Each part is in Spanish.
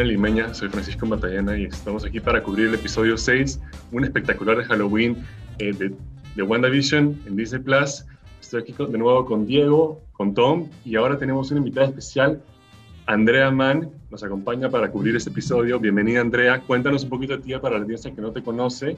Limeña, soy Francisco Matallana y estamos aquí para cubrir el episodio 6, un espectacular de Halloween eh, de, de WandaVision en Disney Plus. Estoy aquí de nuevo con Diego, con Tom y ahora tenemos una invitada especial, Andrea Mann, nos acompaña para cubrir este episodio. Bienvenida Andrea, cuéntanos un poquito de ti para la audiencia que no te conoce.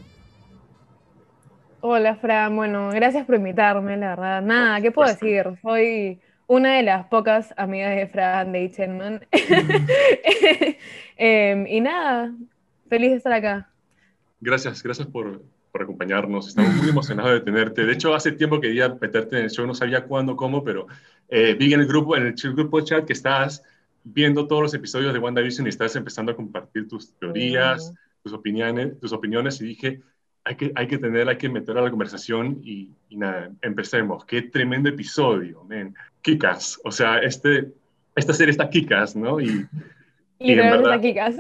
Hola Fran, bueno, gracias por invitarme, la verdad. Nada, ¿qué puedo decir? Soy una de las pocas amigas de Fran de Chenman. Em, y nada, feliz de estar acá. Gracias, gracias por, por, acompañarnos. Estamos muy emocionados de tenerte. De hecho, hace tiempo que quería meterte en el show, no sabía cuándo, cómo, pero eh, vi en el grupo, en el grupo chat que estás viendo todos los episodios de WandaVision y estás empezando a compartir tus teorías, tus opiniones, tus opiniones y dije, hay que, hay que tener, hay que meter a la conversación y, nada, empecemos. Qué tremendo episodio, men. Kikas, o sea, este, esta serie está Kikas, ¿no? Y, y, verdad, Kikas.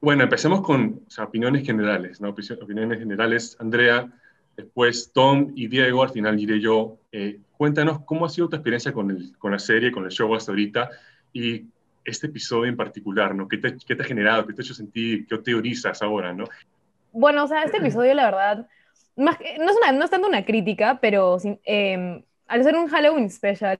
Bueno, empecemos con o sea, opiniones generales, ¿no? Opiniones generales, Andrea, después Tom y Diego, al final diré yo. Eh, cuéntanos cómo ha sido tu experiencia con, el, con la serie, con el show hasta ahorita y este episodio en particular, ¿no? ¿Qué te, qué te ha generado? ¿Qué te ha hecho sentir? ¿Qué teorizas ahora, no? Bueno, o sea, este episodio, la verdad, más no, es una, no es tanto una crítica, pero em, al ser un Halloween special,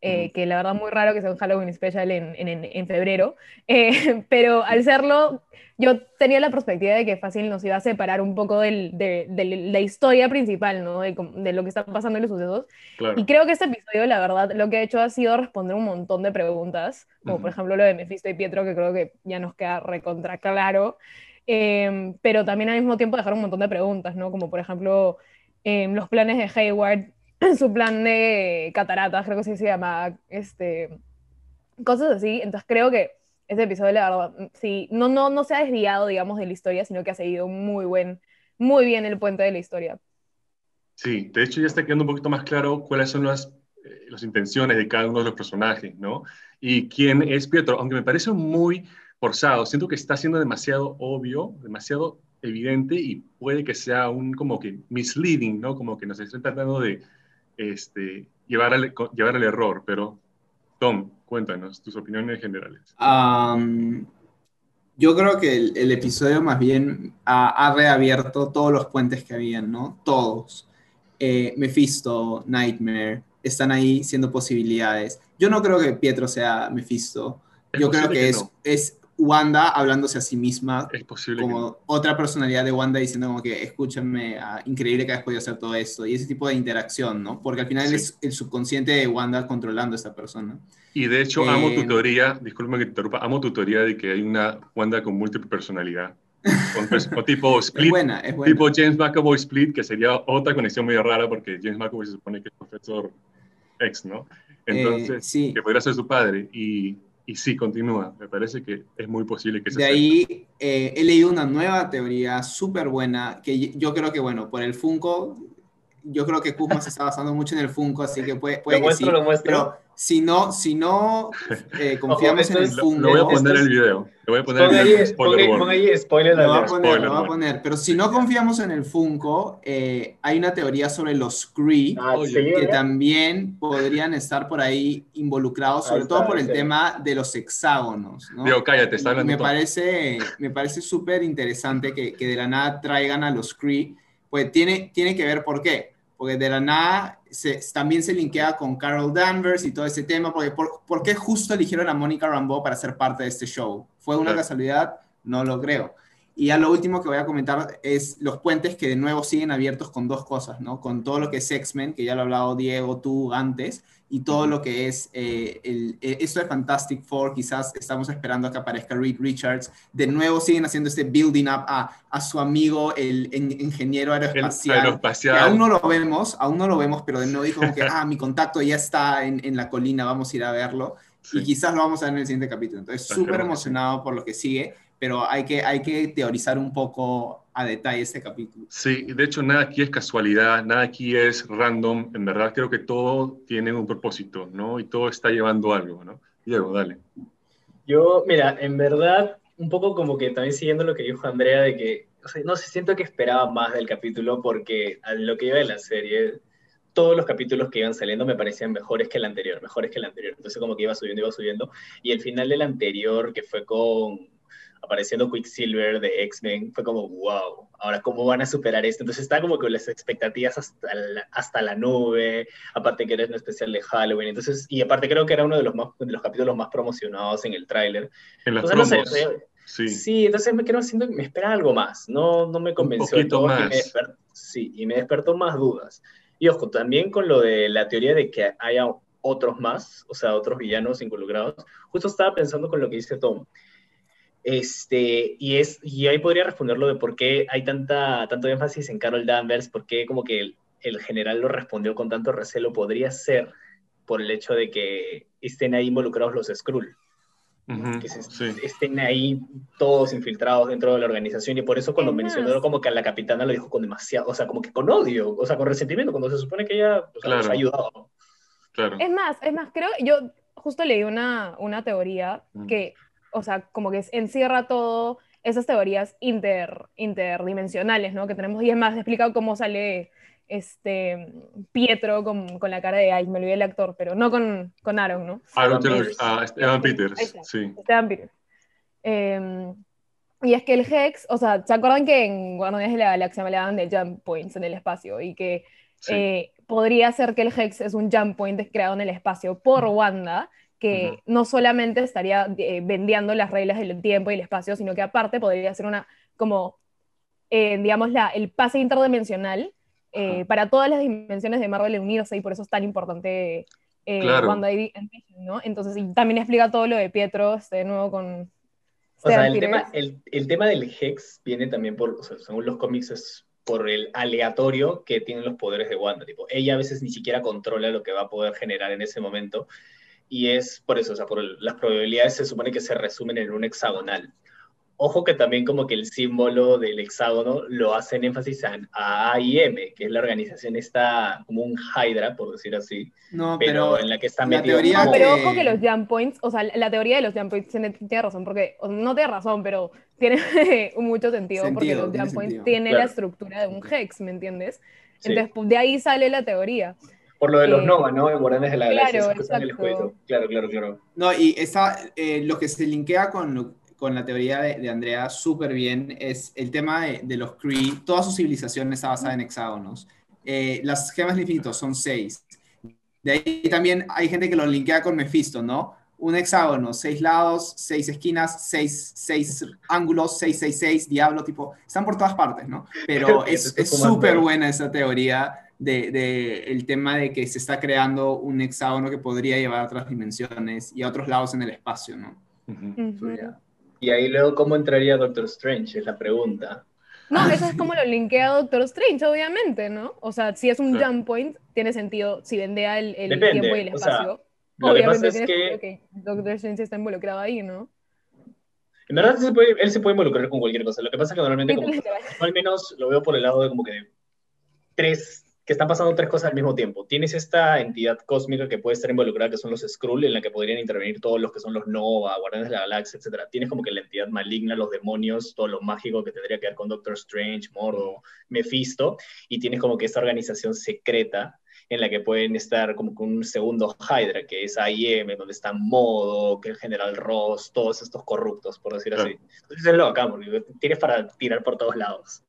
eh, que la verdad muy raro que sea un Halloween special en, en, en febrero, eh, pero al serlo, yo tenía la perspectiva de que fácil nos iba a separar un poco del, de, de, la historia principal, ¿no? De, de, lo que está pasando en los sucesos. Y creo que este episodio, la verdad, lo que ha hecho ha sido responder un montón de preguntas, como por ejemplo lo de Mephisto y Pietro, que creo que ya nos queda recontra claro. Em, pero también al mismo tiempo dejar un montón de preguntas, ¿no? Como por ejemplo em, los planes de Hayward, su plan de cataratas, creo que sí se llama, este, cosas así. Entonces creo que este episodio, la verdad, mm, sí, no, no, no se ha desviado, digamos, de la historia, sino que ha seguido muy, buen, muy bien el puente de la historia. Sí, de hecho ya está quedando un poquito más claro cuáles son las, eh, las intenciones de cada uno de los personajes, ¿no? Y quién es Pietro, aunque me parece muy forzado. Siento que está siendo demasiado obvio, demasiado evidente y puede que sea un como que misleading, ¿no? Como que nos estén tratando de este, llevar, al, llevar al error. Pero, Tom, cuéntanos tus opiniones generales. yo creo que el, episodio más bien ha, reabierto todos los puentes que habían, ¿no? Todos. Eh, Mephisto, Nightmare, están ahí siendo posibilidades. Yo no creo que Pietro sea Mephisto. Yo creo que, es, es Wanda hablándose a sí misma es posible como otra personalidad de Wanda diciendo como que escúchame, ah, increíble que hayas podido hacer todo esto y ese tipo de interacción, ¿no? Porque al final es el subconsciente de Wanda controlando a esta persona. Y de hecho amo tu eh, teoría, disculpa que te interrumpa, amo tu teoría de que hay una Wanda con múltiple personalidad. O, tipo Split, es buena, es buena. tipo James McAvoy Split, que sería otra conexión muy rara porque James McAvoy se supone que es profesor ex, ¿no? Eh, Entonces, sí. que podría ser su padre. Y y sí, continúa. Me parece que es muy posible que se De ahí eh, he leído una nueva teoría súper buena que yo creo que, bueno, por el Funko, yo creo que Kuzma se está basando mucho en el Funko, así que puede, puede que sí. Lo muestro. Pero si no, si no eh, confiamos en el Funko... Lo voy a poner en el video. Lo voy a poner en el video. Pon ahí, spoiler lo voy a poner, lo voy a poner. Pero si no confiamos en el Funko, eh, hay una teoría sobre los Kree ah, que también podrían estar por ahí involucrados, sobre todo por el tema de los hexágonos. ¿no? Digo, cállate, está hablando me parece, me parece súper interesante que, que de la nada traigan a los Kree, pues tiene, tiene que ver por qué porque de la nada también se linkea con Carol Danvers y todo ese tema, porque por, qué justo eligieron a Mónica Rambeau para ser parte de este show? ¿Fue una casualidad? No lo creo. Y ya lo último que voy a comentar es los puentes que de nuevo siguen abiertos con dos cosas, ¿no? Con todo lo que es X-Men, que ya lo ha hablado Diego, tú antes, y todo lo que es eh, el, eh, esto de Fantastic Four, quizás estamos esperando a que aparezca Reed Richards. De nuevo siguen haciendo este building up a, a su amigo, el, ingeniero aeroespacial. aún no lo vemos, aún no lo vemos, pero de nuevo dijo que, ah, mi contacto ya está en, en, la colina, vamos a ir a verlo. Y quizás lo vamos a ver en el siguiente capítulo. Entonces, súper emocionado por lo que sigue pero hay que, hay que teorizar un poco a detalle este capítulo. Sí, de hecho nada aquí es casualidad, nada aquí es random, en verdad creo que todo tiene un propósito, ¿no? Y todo está llevando algo, ¿no? Diego, dale. Yo, mira, en verdad, un poco como que también siguiendo lo que dijo Andrea, de que, no sé, siento que esperaba más del capítulo porque a lo que iba de la serie, todos los capítulos que iban saliendo me parecían mejores que el anterior, mejores que el anterior. Entonces como que iba subiendo, iba subiendo. Y el final del anterior, que fue con apareciendo Quicksilver de X-Men, fue como, wow, ahora cómo van a superar esto. Entonces está como con las expectativas hasta la, hasta la nube, aparte que era un especial de Halloween, entonces, y aparte creo que era uno de los, más, de los capítulos más promocionados en el tráiler. En las Entonces, no promos, sé, eh, sí. Sí, entonces me quedo haciendo, me esperaba algo más, no, no me convenció. poquito todo y más. me desper- sí, y me despertó más dudas. Y ojo, también con lo de la teoría de que haya otros más, o sea, otros villanos involucrados, justo estaba pensando con lo que dice Tom. Este, y, es, y ahí podría responderlo de por qué hay tanta, tanto énfasis en Carol Danvers, por qué como que el, el general lo respondió con tanto recelo, podría ser por el hecho de que estén ahí involucrados los Skrull que se- sí. estén ahí todos infiltrados dentro de la organización y por eso cuando mencionó como que a la capitana lo dijo con demasiado, o sea, como que con odio, o sea, con resentimiento, cuando se supone que ella o sea, Claro. nos ha ayudado. Claro. Es más, es más, creo, yo justo leí una, una teoría Mm. que, o sea, como que encierra todo esas teorías inter, interdimensionales, ¿no? Que tenemos, y es más, explica cómo sale este Pietro con, con la cara de, ay, me olvidé el actor, pero no con, con Aaron, ¿no? Aaron Evan Taylor- Peters. ah, Evan Peters, está. sí. Esteban Peters. Eh, y es que el Hex, o sea, ¿se acuerdan que en Guardianes de la Galaxia me hablaban de jump points en el espacio? Y que sí. eh, podría ser que el Hex es un jump point creado en el espacio por Wanda, que no solamente estaría eh, vendiendo las reglas del tiempo y el espacio, sino que aparte podría ser una, como, eh, digamos, la, el pase interdimensional eh, para todas las dimensiones de Marvel unirse y por eso es tan importante eh, Claro. Wanda y Vision, ¿no? Entonces, y también explica todo lo de Pietro, este, de nuevo con... O sea, el tema, el, el tema del Hex viene también por, o sea, según los cómics, es por el aleatorio que tienen los poderes de Wanda. Tipo, ella a veces ni siquiera controla lo que va a poder generar en ese momento. Y es por eso, o sea, por el- las probabilidades se supone que se resumen en un hexagonal. Ojo que también como que el símbolo del hexágono lo hacen énfasis a, a AIM, que es la organización esta, como un Hydra, por decir así, No, pero, pero en la que está la metido teoría como- pero ojo que los jump points, o sea, la teoría de los jump points tiene, tiene razón, porque, no tiene razón, pero tiene mucho sentido, porque los jump points tienen Claro. la estructura de un hex, ¿me entiendes? Sí. Entonces, pues, de ahí sale la teoría. Por lo de los Eh, Nova, ¿no? En Guardianes de la Galaxia, claro, esos que están en el exacto. juego. Claro, claro, claro. No, y esa, eh, lo que se linkea con, con la teoría de, de Andrea súper bien es el tema de, de los Kree. Toda su civilización está basada en hexágonos. Eh, las gemas del infinito son seis. De ahí también hay gente que lo linkea con Mephisto, ¿no? Un hexágono, seis lados, seis esquinas, seis, seis ángulos, seis, seis, seis, diablo, tipo, están por todas partes, ¿no? Pero es estoy es súper buena esa teoría de, de el tema de que se está creando un hexágono que podría llevar a otras dimensiones y a otros lados en el espacio, ¿no? Ujú. Y ahí luego, ¿cómo entraría Doctor Strange? Es la pregunta. No, eso es como lo linkea Doctor Strange, obviamente, ¿no? O sea, si es un jump point, tiene sentido si vendea el, el tiempo y el o sea, Lo que pasa es que, que Doctor Strange está involucrado ahí, ¿no? en verdad, se puede- él se puede involucrar con cualquier cosa. Lo que pasa es que normalmente, como, al menos lo veo por el lado de como que tres, que están pasando tres cosas al mismo tiempo. Tienes esta entidad cósmica que puede estar involucrada, que son los Skrull, en la que podrían intervenir todos los que son los Nova, Guardianes de la Galaxia, etc. Tienes como que la entidad maligna, los demonios, todo lo mágico que tendría que ver con Doctor Strange, Mordo, Mephisto, y tienes como que esta organización secreta en la que pueden estar como con un segundo Hydra, que es AIM, donde está Modo, que el General Ross, todos estos corruptos, por decir Claro. así. Entonces es loca, porque tienes para tirar por todos lados.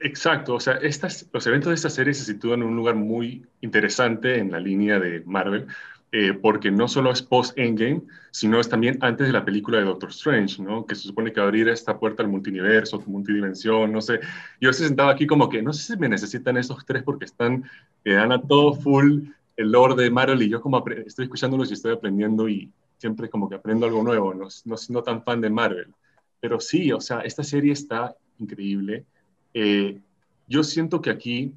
Exacto, o sea, estas, los eventos de esta serie se sitúan en un lugar muy interesante en la línea de Marvel, eh, porque no solo es post-Endgame, sino es también antes de la película de Doctor Strange, ¿no? Que se supone que abrir esta puerta al multiverso, multidimensión, no sé. Yo se sentaba aquí como que, no sé si me necesitan esos tres porque están, que dan a todo full el lore de Marvel y yo como estoy escuchándolos y estoy aprendiendo y siempre como que aprendo algo nuevo, no, no siendo tan fan de Marvel. Pero sí, o sea, esta serie está increíble. Eh, yo siento que aquí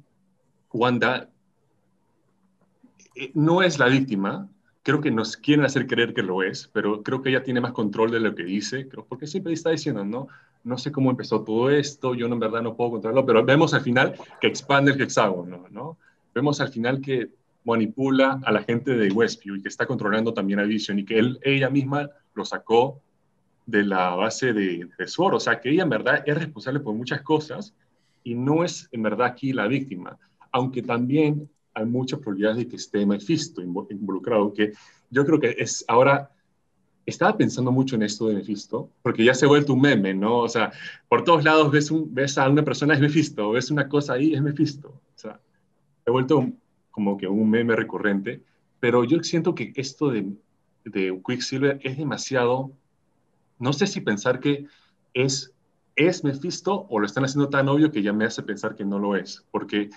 Wanda eh, no es la víctima, creo que nos quieren hacer creer que lo es, pero creo que ella tiene más control de lo que dice, creo, porque siempre está diciendo, no, no sé cómo empezó todo esto, yo en verdad no puedo controlarlo, pero vemos al final que expande el hexágono, ¿no? Vemos al final que manipula a la gente de Westview y que está controlando también a Vision y que él, ella misma lo sacó de la base de, de Sword, o sea que ella en verdad es responsable por muchas cosas y no es en verdad aquí la víctima, aunque también hay muchas probabilidades de que esté Mephisto invo- involucrado, que yo creo que es ahora estaba pensando mucho en esto de Mephisto, porque ya se ha vuelto un meme, ¿no? O sea, por todos lados ves, un, ves a una persona, es Mephisto, ves una cosa ahí, es Mephisto. O sea, se ha vuelto como que un meme recurrente, pero yo siento que esto de, de Quicksilver es demasiado, no sé si pensar que es, es Mephisto o lo están haciendo tan obvio que ya me hace pensar que no lo es, porque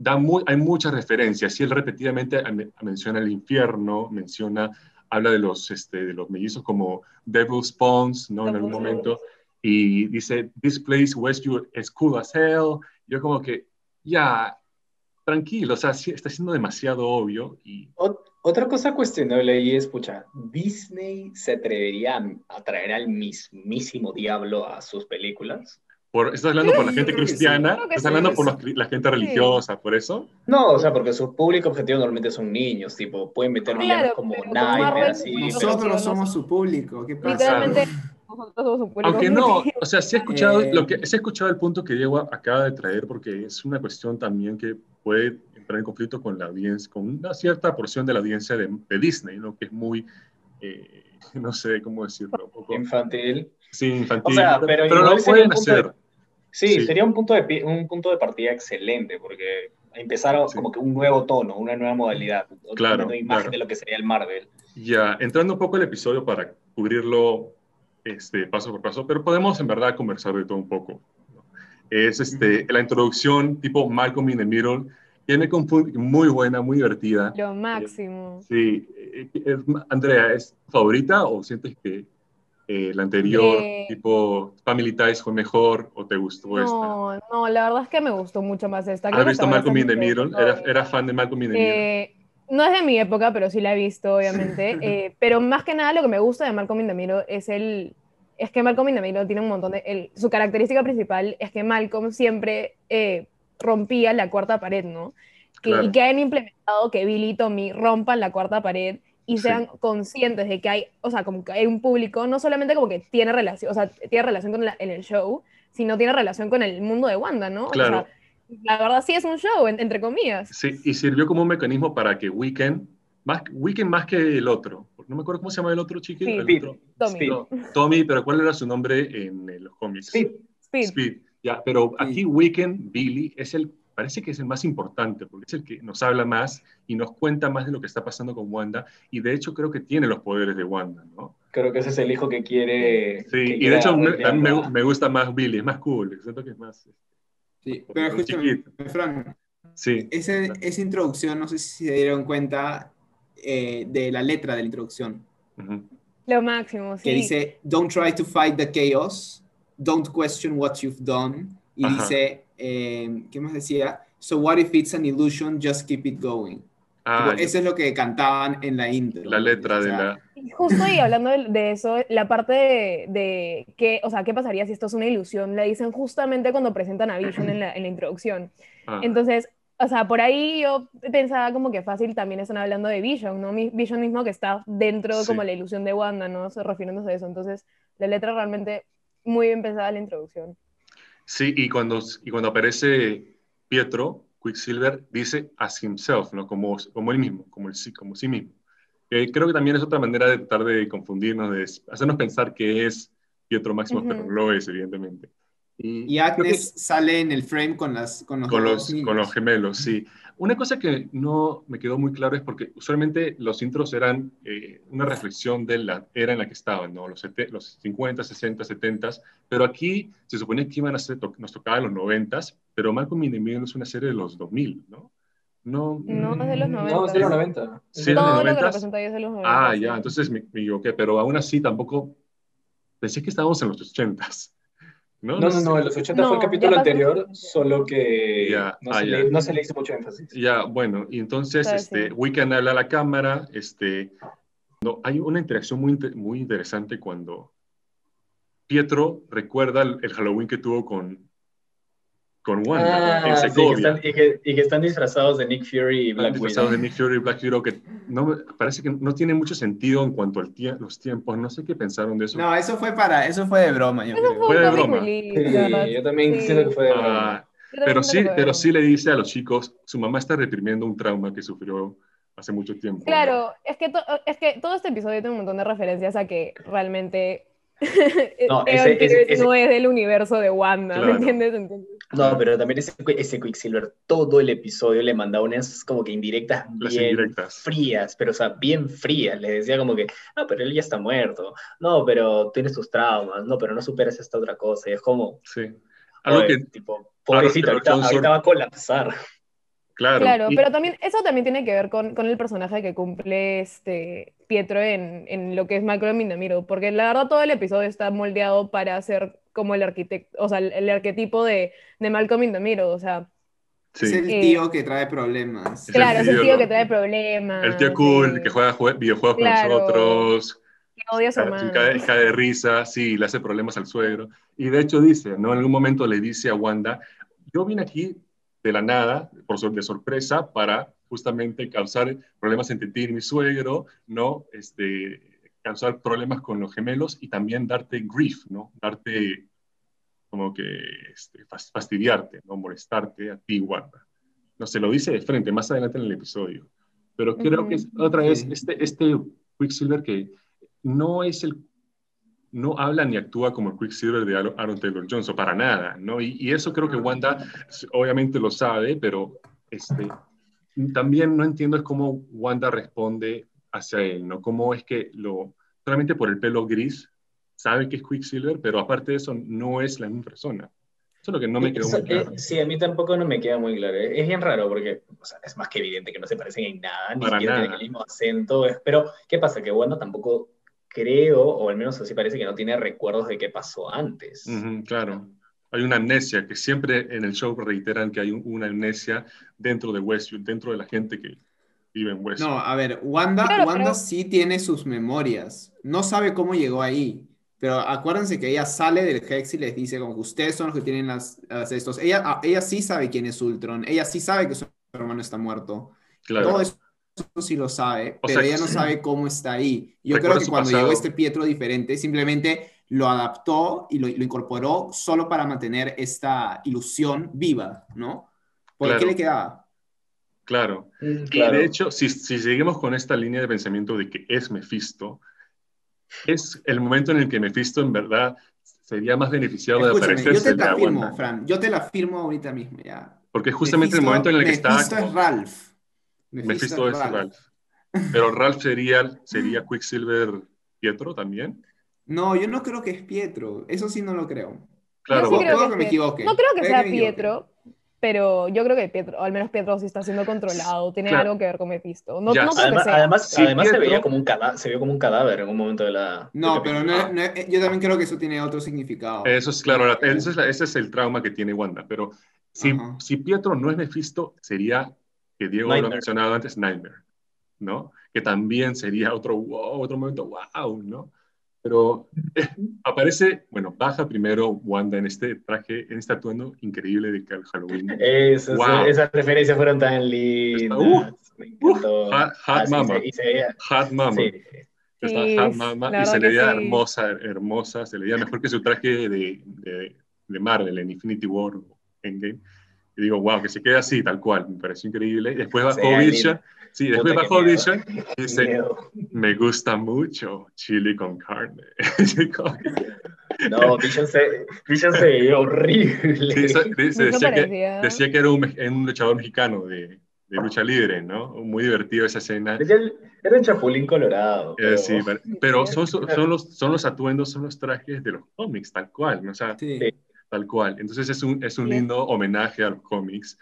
da muy, hay muchas referencias, y él repetidamente menciona el infierno, menciona habla de los, este, de los mellizos como Devil's Spawns, ¿no? En algún momento. Y dice, this place Westview is cool as hell. Yo como que, ya, tranquilo, o sea, está siendo demasiado obvio. Y... Otra cosa cuestionable ahí es, pucha, ¿Disney se atrevería a traer al mismísimo diablo a sus películas? Por, ¿Estás hablando por la gente cristiana? ¿Estás hablando por la gente religiosa, por eso? No, o sea, porque su público objetivo normalmente son niños, tipo, pueden meter claro, como Nightmare, así. Nosotros somos su público, ¿qué pasa? Literalmente, nosotros somos su público. Aunque no, o sea, sí he escuchado, eh. lo que, sí he escuchado el punto que Diego acaba de traer, porque es una cuestión también que puede entrar en conflicto con la audiencia, con una cierta porción de la audiencia de, de Disney, ¿no? Que es muy, eh, no sé cómo decirlo, un poco... Infantil. Sí, infantil. O sea, pero, pero lo pueden hacer. Sí, sería un punto, de, un punto de partida excelente, porque empezar como que un nuevo tono, una nueva modalidad, claro, una imagen de lo que sería el Marvel. Ya, entrando un poco el episodio para cubrirlo este, paso por paso, pero podemos en verdad conversar de todo un poco. Es este, la introducción tipo Malcolm in the Middle, tiene muy buena, muy divertida. Lo máximo. Sí, eh, eh, Andrea, ¿es favorita o sientes que eh, la anterior, tipo Family Ties, fue mejor o te gustó esta? No, no, la verdad es que me gustó mucho más esta. ¿Has visto Malcolm in the Middle? ¿Era, fan de Malcolm in the Middle? Eh, no es de mi época, pero sí la he visto, obviamente. Eh, pero más que nada lo que me gusta de Malcolm in the Middle es el... Es que Malcolm in the Middle tiene un montón de... su característica principal es que Malcolm siempre rompía la cuarta pared, ¿no? Y que han implementado que Billy y Tommy rompan la cuarta pared y sean conscientes de que hay, o sea, como que hay un público, no solamente como que tiene relación, o sea, tiene relación con en el show, sino tiene relación con el mundo de Wanda, ¿no? Claro. la verdad sí es un show, entre comillas. Sí, y sirvió como un mecanismo para que Weekend, más, Weekend más que el otro, no me acuerdo cómo se llama el otro chico. Tommy. Tommy, pero ¿cuál era su nombre en los cómics? Speed. Speed. Ya, pero aquí Weekend, Billy, es el parece que es el más importante, porque es el que nos habla más y nos cuenta más de lo que está pasando con Wanda, y de hecho creo que tiene los poderes de Wanda, ¿no? Creo que ese es el hijo que quiere... Sí, y de hecho me, me, gusta más Billy, es más cool, siento que es más... Sí, pero escúchame, Frank, sí. Ese, esa introducción, no sé si se dieron cuenta eh, de la letra de la introducción. Lo máximo, sí. Que dice, don't try to fight the chaos, don't question what you've done, y dice, eh, ¿qué más decía? So what if it's an illusion, just keep it going. Ah, eso es lo que cantaban en la intro. La letra de la... Justo ahí hablando de, eso, la parte de, de que, o sea, ¿qué pasaría si esto es una ilusión? La dicen justamente cuando presentan a Vision en la, en la introducción. Ah. Entonces, o sea, por ahí yo pensaba como que fácil también están hablando de Vision, ¿no? Vision mismo que está dentro como la ilusión de Wanda, ¿no? Refiriéndose a eso. Entonces, la letra realmente muy bien pensada la introducción. Sí, y cuando, y cuando aparece Pietro, Quicksilver dice as himself, ¿no? como, como él mismo, como, el, como sí mismo. creo que también es otra manera de tratar de confundirnos, de hacernos pensar que es Pietro Máximo, pero no lo es, evidentemente. Y, y Agnes sale en el frame con, las, con, los, con, los, con los gemelos, sí. Una cosa que no me quedó muy claro es porque usualmente los intros eran eh, una reflexión de la era en la que estaban, ¿no? los, los 50, 60, 70, pero aquí se suponía que iban a ser, nos tocaba los 90, pero Malcolm in the Middle es una serie de los 2000, ¿no? No, no es de los 90. No, es de los 90. ¿Sí, Todo lo que representa es de los 90. Ah, ya, entonces me, me equivoqué, pero aún así tampoco pensé que estábamos en los 80. No, no, no, en los 80 fue el capítulo anterior, solo que no, se le, no, se le, hizo mucho énfasis. Ya, bueno, y entonces este, Wiccan habla a la cámara, este, no, hay una interacción muy, muy interesante cuando Pietro recuerda el Halloween que tuvo con, con Wanda en Segovia. y, que, están disfrazados de Nick Fury y Black disfrazados de Nick Fury y Black Widow, que no, parece que no tiene mucho sentido en cuanto a tie los tiempos. No sé qué pensaron de eso. No, eso fue para, eso fue de broma. Yo creo. Fue, de broma. Sí, yo también siento que fue de broma. Ah, pero sí, pero sí le dice a los chicos, su mamá está reprimiendo un trauma que sufrió hace mucho tiempo. Claro, es, que es que todo este episodio tiene un montón de referencias a que realmente no, ese, no es del universo de Wanda, ¿me entiendes? No, pero también ese, ese, Quicksilver, todo el episodio le mandaba unas como que indirectas bien frías, pero o sea, bien frías. Le decía como que, no, pero él ya está muerto. No, pero tienes tus traumas. No, pero no superas esta otra cosa. Y es como... Sí. Algo que... Tipo, pobrecito, ahorita, ahorita va a colapsar. Claro, pero también eso también tiene que ver con, con, el personaje que cumple este Pietro en, en lo que es Malcolm in the Middle, porque la verdad todo el episodio está moldeado para ser como el arquitecto, o sea, el, arquetipo de, de, Malcolm in the Middle, o sea... Es el eh, tío que trae problemas. Claro, es el tío, que trae problemas. El tío cool, que juega videojuegos con nosotros. Que odia a su hermano. Cae, cae, de risa, sí, le hace problemas al suegro. Y de hecho dice, ¿no? En algún momento le dice a Wanda, yo vine aquí de la nada, por de sorpresa, para justamente causar problemas entre ti y mi suegro, ¿no? Este, causar problemas con los gemelos y también darte grief, ¿no? Darte como que este, fastidiarte, ¿no? Molestarte a ti, Wanda. No se lo dice de frente, más adelante en el episodio. Pero creo que es otra vez este, este Quicksilver que no es el no habla ni actúa como el Quicksilver de Aaron Taylor Johnson, para nada, ¿no? Y, eso creo que Wanda obviamente lo sabe, pero este, también no entiendo es cómo Wanda responde hacia él, ¿no? Cómo es que lo, solamente por el pelo gris, sabe que es Quicksilver, pero aparte de eso no es la misma persona. Eso es lo que no me quedó muy claro. Sí, a mí tampoco no me queda muy claro. Es bien raro porque o sea, es más que evidente que no se parecen en nada, ni siquiera tienen el mismo acento. Pero, ¿qué pasa? Que Wanda tampoco creo, o al menos así parece que no tiene recuerdos de qué pasó antes. claro. Hay una amnesia, que siempre en el show reiteran que hay una amnesia dentro de Westview, dentro de la gente que vive en Westview. No, a ver, Wanda, Wanda sí tiene sus memorias. No sabe cómo llegó ahí. Pero acuérdense que ella sale del Hex y les dice como que ustedes son los que tienen las, estos. Ella, ah, ella sí sabe quién es Ultron. Ella sí sabe que su hermano está muerto. Claro. Todo eso sí lo sabe, pero ella no sabe cómo está ahí. Yo creo que cuando llegó este Pietro diferente, simplemente lo adaptó y lo, incorporó solo para mantener esta ilusión viva, ¿no? ¿Por qué le quedaba? Claro. Mm, y de hecho, si, si, seguimos con esta línea de pensamiento de que es Mephisto, es el momento en el que Mephisto en verdad sería más beneficiado de aparecer. Yo te la firmo, Fran. Yo te la firmo ahorita mismo, ya. Porque es justamente el momento en el que está... Mephisto es Ralph. Mephisto, es Ralph. Pero Ralph sería, sería Quicksilver Pietro también. No, yo no creo que es Pietro. Eso sí no lo creo. Claro, no creo que, me equivoque. No creo que sea Pietro, pero yo creo que Pietro, o al menos Pietro sí está siendo controlado, tiene algo que ver con Mephisto. No, no además, además, además se veía como un cadáver, se vio como un cadáver en un momento de la. No, pero no, yo también creo que eso tiene otro significado. Eso es claro, ese, es ese es el trauma que tiene Wanda. Pero si, si Pietro no es Mephisto, sería que Diego lo ha mencionado antes, Nightmare, ¿no? Que también sería otro wow, otro momento wow, ¿no? Pero eh, aparece, bueno, baja primero Wanda en este traje, en este atuendo increíble de Halloween. Esas referencias fueron tan lindas. Uh, hot, ah, Mama. hot Mama. Sí. Está Hot Mama y se le veía hermosa, hermosa, se le veía mejor que su traje de, de, de Marvel en Infinity War Endgame y digo, wow, que se quede así, tal cual, me pareció increíble. Después bajó Vision, sí, después bajó Vision y dice, me gusta mucho chili con carne. no, Vision se, Vision se veía horrible. decía, que, decía que era un, un luchador mexicano de, de lucha libre, ¿no? Muy divertido esa escena. Era un chapulín colorado. Eh, pero... Sí, pero, son, son, los, son los atuendos, son los trajes de los cómics, tal cual, ¿no? O sea, sí. Tal cual. Entonces es un, es un lindo homenaje a los cómics.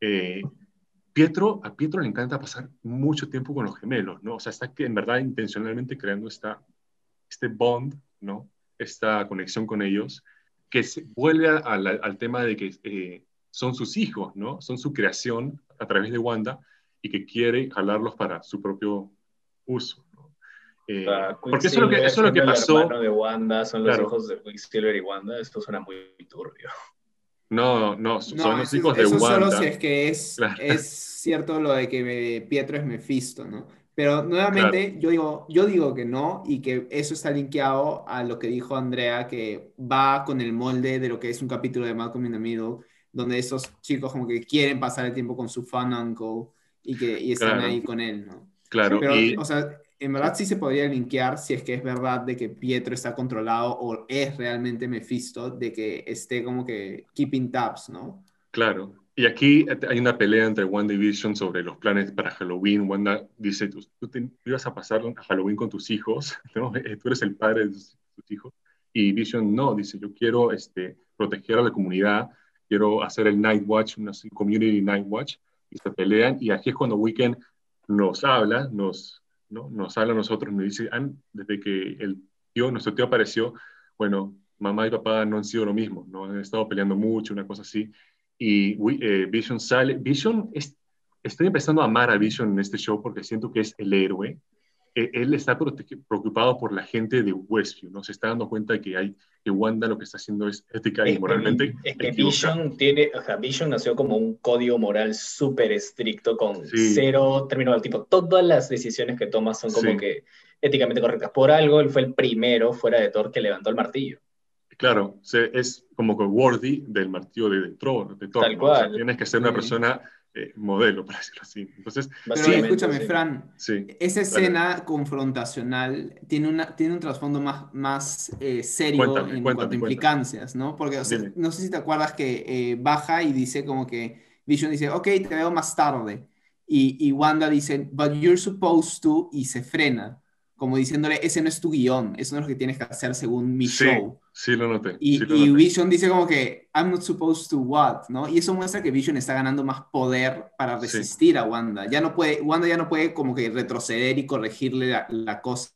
Eh, Pietro, a Pietro le encanta pasar mucho tiempo con los gemelos, ¿no? O sea, está en verdad intencionalmente creando esta, este bond, ¿no? Esta conexión con ellos, que se vuelve al, al tema de que eh, son sus hijos, ¿no? Son su creación a través de Wanda y que quiere jalarlos para su propio uso. Eh, porque eso es lo que, eso es lo que pasó. El hermano de Wanda, son los hijos de Quicksilver y Wanda, esto suena muy turbio. No, no, son los hijos de Wanda. Solo si es que es, es cierto lo de que Pietro es Mephisto, ¿no? Pero nuevamente yo, digo, yo digo que no y que eso está linkeado a lo que dijo Andrea, que va con el molde de lo que es un capítulo de Malcolm in the Middle, donde esos chicos como que quieren pasar el tiempo con su fan uncle y que y están ahí con él, ¿no? Claro, Pero, y o sea, en verdad sí se podría linkear si es que es verdad de que Pietro está controlado o es realmente Mephisto, de que esté como que keeping tabs, ¿no? claro. Y aquí hay una pelea entre Wanda y Vision sobre los planes para Halloween. Wanda dice, tú, tú te- ibas a pasar a Halloween con tus hijos, ¿no? Eh, Tú eres el padre de tus hijos. Y Vision no, dice, yo quiero este, proteger a la comunidad, quiero hacer el Night Watch, una Community Night Watch, y se pelean. Y aquí es cuando Weekend nos habla, nos, ¿no? nos habla a nosotros, nos dice, "Han- desde que el tío, nuestro tío apareció, bueno, mamá y papá no han sido lo mismo, ¿no? Han estado peleando mucho, una cosa así. Y eh, Vision sale. Vision, es, estoy empezando a amar a Vision en este show porque siento que es el héroe. Eh, él está preocupado por la gente de Westview, ¿no? Se está dando cuenta de que, hay, que Wanda lo que está haciendo es ética y moralmente. Es que equivocada. Vision tiene, o sea, Vision nació como un código moral súper estricto con Sí. cero término del tipo. Todas las decisiones que toma son como Sí. que éticamente correctas. Por algo, él fue el primero fuera de Thor que levantó el martillo. Claro, es como que worthy del martillo de, Thor. de Thor, Tal ¿no? O sea, cual. tienes que ser una persona eh, modelo, por decirlo así. Entonces, Pero Básicamente, escúchame, sí. Fran, sí, esa escena confrontacional tiene, una, tiene un trasfondo más, más eh, serio Cuéntame, en cuéntame, cuanto a implicancias, ¿no? Porque, o sea, no sé si te acuerdas que eh, baja y dice como que Vision dice, ok, te veo más tarde. Y, y Wanda dice, but you're supposed to, y se frena, como diciéndole, ese no es tu guion, eso no es lo que tienes que hacer según mi Sí, show. sí lo noté. Y, sí lo y noté. Vision dice como que, I'm not supposed to what, ¿no? Y eso muestra que Vision está ganando más poder para Sí. resistir a Wanda. Ya no puede, Wanda ya no puede como que retroceder y corregirle la, la cosa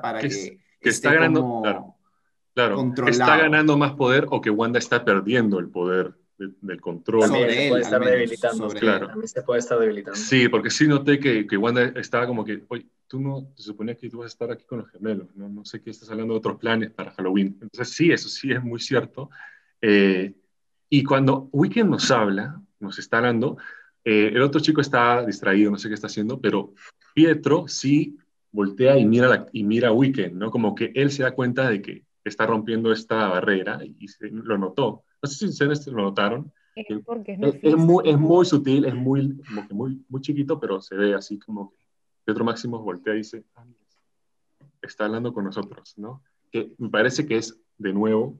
para Que que, que está esté ganando- como- claro. Claro, controlado. está ganando más poder o que Wanda está perdiendo el poder de- del control. Sobre También se él, puede estar menos, debilitando. sobre sí, él. También se puede estar debilitando. Sí, porque sí noté que, que Wanda estaba como que, oye, tú no, se suponía que tú vas a estar aquí con los gemelos, ¿no? No sé qué estás hablando de otros planes para Halloween. Entonces sí, eso sí es muy cierto. Eh, y cuando Weekend nos habla, nos está hablando, eh, el otro chico está distraído, no sé qué está haciendo, pero Pietro sí voltea y mira, la- y mira a Weekend, ¿no? Como que él se da cuenta de que está rompiendo esta barrera y se- lo notó. No sé si ustedes lo notaron, Es porque es es, es muy, es muy sutil, es muy, como que muy, muy chiquito, pero se ve así como que Pedro Máximo voltea y dice, "Ah, está hablando con nosotros, ¿no? Que me parece que es, de nuevo,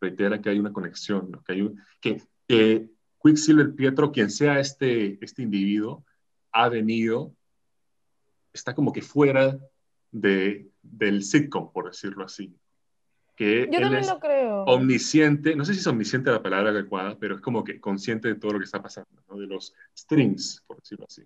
reitera que hay una conexión, ¿no? Que, hay un- que, que Quicksilver Pietro, quien sea este, este individuo, ha venido, está como que fuera de, del sitcom, por decirlo así. Que Yo él también es- lo creo. omnisciente, no sé si es omnisciente la palabra adecuada, pero es como que consciente de todo lo que está pasando, ¿no? de los strings, por decirlo así.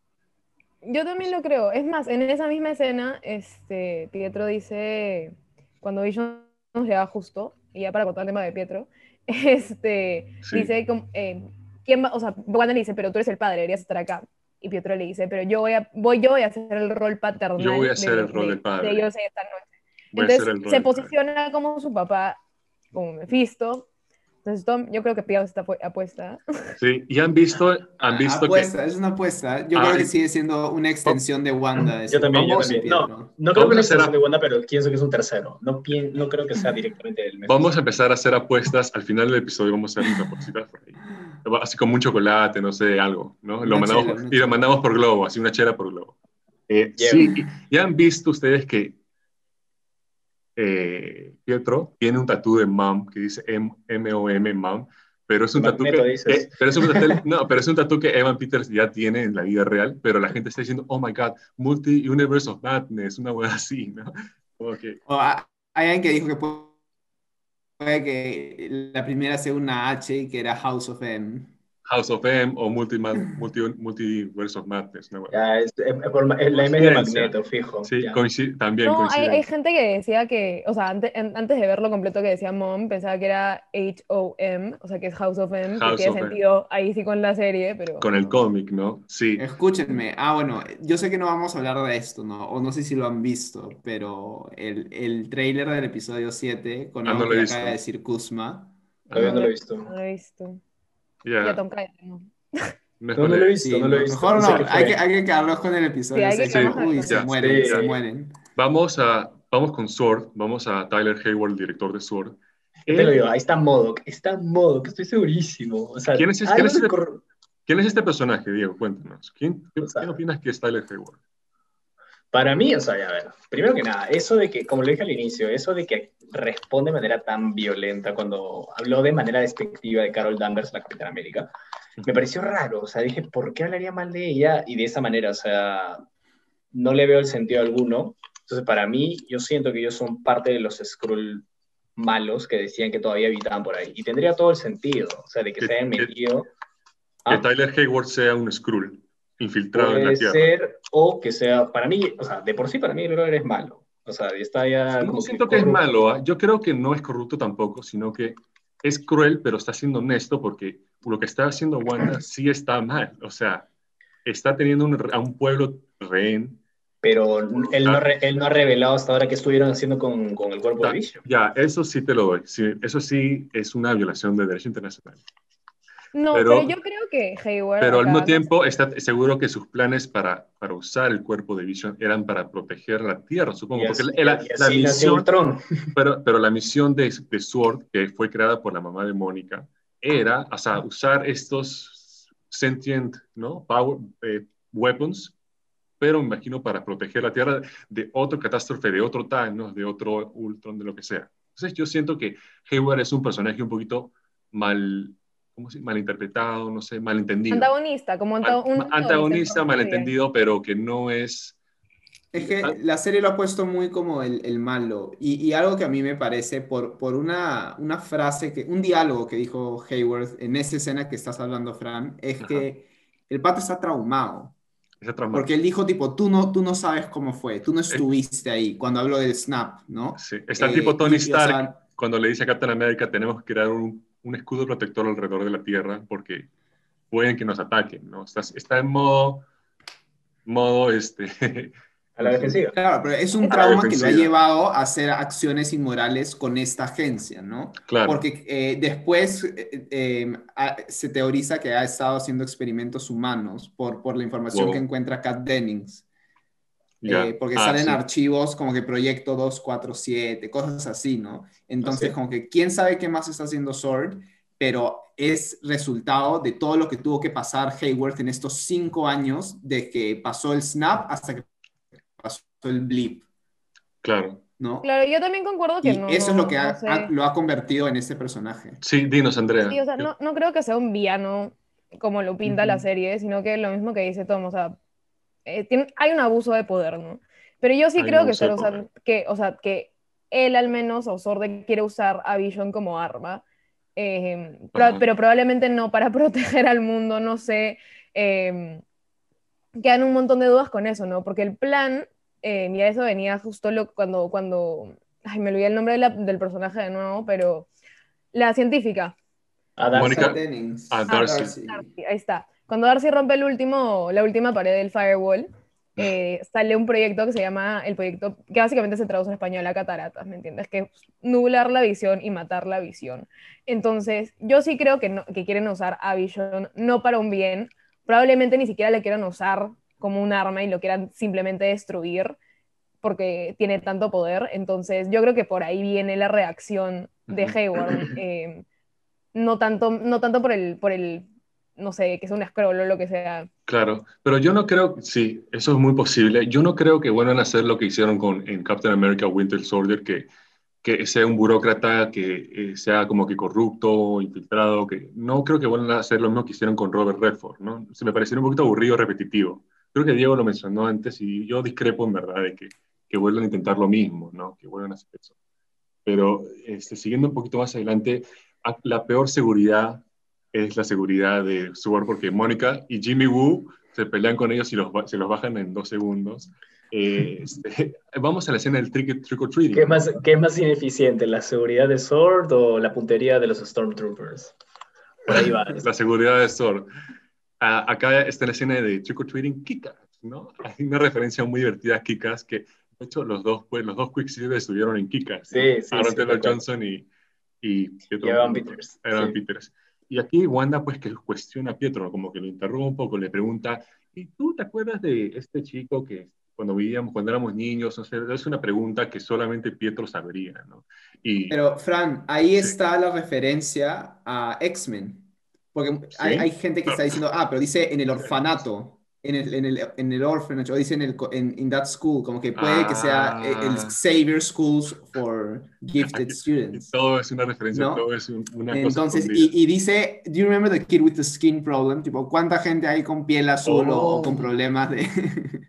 Yo también lo creo. Es más, en esa misma escena, este, Pietro dice, cuando Vision nos llega justo, y ya para contar el tema de Pietro, este, Sí. dice, eh, ¿quién va? O sea, Wanda le dice, pero tú eres el padre, deberías estar acá. Y Pietro le dice, pero yo voy, a, voy yo voy a hacer el rol paternal. Yo voy a hacer el rol de- del padre. De ellos esta noche. Voy Entonces se posiciona como su papá, como Mephisto. Entonces Tom, yo creo que está apu- apuesta. Sí, y han visto, han visto apuesta, es una apuesta. Yo Ah, creo que sigue siendo una extensión de Wanda. Yo también, yo también. No, no creo que una extensión a- de Wanda, pero pienso que es un tercero. No, no creo que sea directamente del que Mephisto. vamos a empezar a hacer apuestas. Al final del episodio vamos a hacer unas apuestitas por ahí. Así como un chocolate, no sé, algo, ¿no? Lo mandamos chela, y lo mandamos por globo, así una chela por globo. Eh, Yeah. Sí, y- ya han visto ustedes que eh, Pietro tiene un tatú de mom que dice M- M-O-M, mom, pero es un tatú que, que- pero es un tatú, no, pero es un tatú que Evan Peters ya tiene en la vida real, pero la gente está diciendo, oh my god, multi-universe of madness, una wea así, ¿no? Como que, O a- hay alguien que dijo que puede que la primera sea una H y que era House of M. House of M o multi, multi, multiverse of madness, wea. Ya, es, es- es por- es la M de. Magneto, fijo. Sí, coincide, también No, hay, coincide. hay gente que decía que, o sea, antes, en- antes de verlo completo que decía Mom, pensaba que era H-O-M, o sea, que es House of M, House que tiene of M. sentido ahí sí con la serie, pero... Con el cómic, ¿no? Sí. Escúchenme, ah, bueno, yo sé que no vamos a hablar de esto, ¿no? O no sé si lo han visto, pero el, el trailer del episodio 7, con Ah, no lo que acaba de decir Kuzma, Todavía no lo he visto. No lo he visto. Tom, cállate, ¿no? mejor No, no lo he visto, sí, no lo he visto. mejor No hay que, hay que quedarnos con el episodio Sí, hay que 6. quedarnos con Uy, se Ya, mueren, sí. se mueren. Vamos, a, vamos con Sword, vamos a Tyler Hayward, el director de Sword. Te lo digo, ahí está Modoc, está Modoc, estoy segurísimo. O sea, ¿Quién es ese- algo quién es de ese- cor- ¿Quién es este personaje, Diego? Cuéntanos. ¿Quién, qué- O sea- ¿Quién opinas que es Tyler Hayward? Para mí, o sea, a ver, primero que nada, eso de que, como le dije al inicio, eso de que responde de manera tan violenta cuando habló de manera despectiva de Carol Danvers, la Capitana América, me pareció raro, o sea, dije, ¿por qué hablaría mal de ella? Y de esa manera, o sea, no le veo el sentido alguno. Entonces, para mí, yo siento que ellos son parte de los Skrull malos que decían que todavía habitaban por ahí. Y tendría todo el sentido, o sea, de que, se hayan metido... Que ¿ah? Tyler Hayward sea un Skrull infiltrado en la Tierra. ser, o que sea, para mí, o sea, de por sí para mí el brother es malo. O sea, está ya... No siento que, es malo, ¿ah? yo creo que no es corrupto tampoco, sino que es cruel, pero está siendo honesto porque lo que está haciendo Wanda sí está mal. O sea, está teniendo a un pueblo rehén. Pero él no, él no, ha revelado hasta ahora qué estuvieron haciendo con, con el cuerpo de Vision. Ya, eso sí te lo doy. Sí, eso sí es una violación de derecho internacional. No, pero, yo creo que Hayward. Pero al mismo tiempo está seguro que sus planes para, para usar el cuerpo de Vision eran para proteger la Tierra, supongo. porque la, misión. Pero, pero la misión de, de Sword, que fue creada por la mamá de Mónica, era o sea, usar estos sentient ¿no? Power, eh, weapons, pero me imagino para proteger la Tierra de otra catástrofe, de otro Thanos, de otro Ultron, de lo que sea. Entonces yo siento que Hayward es un personaje un poquito mal ¿cómo se, malinterpretado, no sé, malentendido. Antagonista, como un antagonista, malentendido, pero que no es... Es que la serie lo ha puesto muy como el, el malo. Y, y, algo que a mí me parece, por, por una, una, frase, que, un diálogo que dijo Hayward en esa escena que estás hablando, Fran, es que el pato está traumado. Está traumado. Porque él dijo, tipo, tú no, tú no sabes cómo fue, tú no estuviste ahí cuando habló del snap, ¿no? Sí, está el tipo eh, Tony Stark, cuando le dice a Captain America, tenemos que crear un un escudo protector alrededor de la Tierra porque pueden que nos ataquen, ¿no? Está, está en modo, modo, este... A la defensiva. Claro, pero es un trauma que lo ha llevado a hacer acciones inmorales con esta agencia, ¿no? Claro. Porque eh, después eh, eh, se teoriza que ha estado haciendo experimentos humanos por, por la información que encuentra Kat Dennings. Porque ah, salen archivos como que proyecto 247, cosas así, ¿no? Entonces, como que quién sabe qué más está haciendo Sword, pero es resultado de todo lo que tuvo que pasar Hayward en estos cinco años de que pasó el snap hasta que pasó el blip. Claro. ¿No? Claro, yo también concuerdo que no. Eso es lo que lo ha convertido en ese personaje. Sí, dinos, Andrea. Sí, o sea, no, no, creo que sea un villano como lo pinta la serie, sino que lo mismo que dice Tom, o sea, eh, hay un abuso de poder, ¿no? Pero yo sí creo que, que, o sea, que él al menos, o Sorde, quiere usar a Vision como arma, em, pero, probablemente no para proteger al mundo, no sé. Eh, quedan un montón de dudas con eso, ¿no? Porque el plan, eh, mira, eso venía justo lo, cuando, cuando, ay, me olvidé el nombre del personaje de nuevo, pero la científica. A Darcy. A Darcy. Ahí está. Cuando Darcy rompe el último, la última pared del firewall, eh, sale un proyecto que se llama el proyecto, que básicamente se traduce en español a cataratas, ¿me entiendes? Que es nublar la visión y matar la visión. Entonces, yo sí creo que, que quieren usar a Vision no para un bien, probablemente ni siquiera le quieran usar como un arma y lo quieran simplemente destruir porque tiene tanto poder. Entonces, yo creo que por ahí viene la reacción de Hayward. Eh, no tanto, no tanto por el, por el no sé, que es un scroll o lo que sea. Claro, pero yo no creo, sí, eso es muy posible. Yo no creo que vuelvan a hacer lo que hicieron con, en Captain America Winter Soldier, que, que sea un burócrata, que eh, sea como que corrupto, infiltrado, que no creo que vuelvan a hacer lo mismo que hicieron con Robert Redford, ¿no? Se me pareció un poquito aburrido, repetitivo. Creo que Diego lo mencionó antes y yo discrepo en verdad de que, que vuelvan a intentar lo mismo, ¿no? Que vuelvan a hacer eso. Pero este, siguiendo un poquito más adelante, la peor seguridad es la seguridad de Sword, porque Mónica y Jimmy Woo se pelean con ellos y los, se los bajan en dos segundos. Eh, este, vamos a la escena del trick, trick or treating. ¿Qué, más, ¿Qué es más ineficiente, la seguridad de Sword o la puntería de los Stormtroopers? Por ahí va. la seguridad de Sword. acá está la escena de trick or treating Kikas, ¿no? Hay una referencia muy divertida a Kikas que, de hecho, los dos, pues, los dos Quicksilver estuvieron en Kikas. Sí, sí. Aaron Taylor Johnson y, y, Evan Peters. Evan Peters. Y aquí Wanda pues que cuestiona a Pietro, como que lo interroga un poco, le pregunta, ¿y tú te acuerdas de este chico que cuando vivíamos, cuando éramos niños? es una pregunta que solamente Pietro sabría, ¿no? Y, Pero Fran, ahí está la referencia a X-Men, porque hay, hay, gente que está diciendo, ah, pero dice en el orfanato, en el, en el, en el orphanage, o dice en el, en in that school, como que puede que sea el, el Ah. Xavier Schools for Gifted Students. Todo es una referencia, ¿No? todo es un- una cosa Entonces, escondida. y, y dice, do you remember the kid with the skin problem? Tipo, ¿cuánta gente hay con piel azul o, o Oh. con problemas de,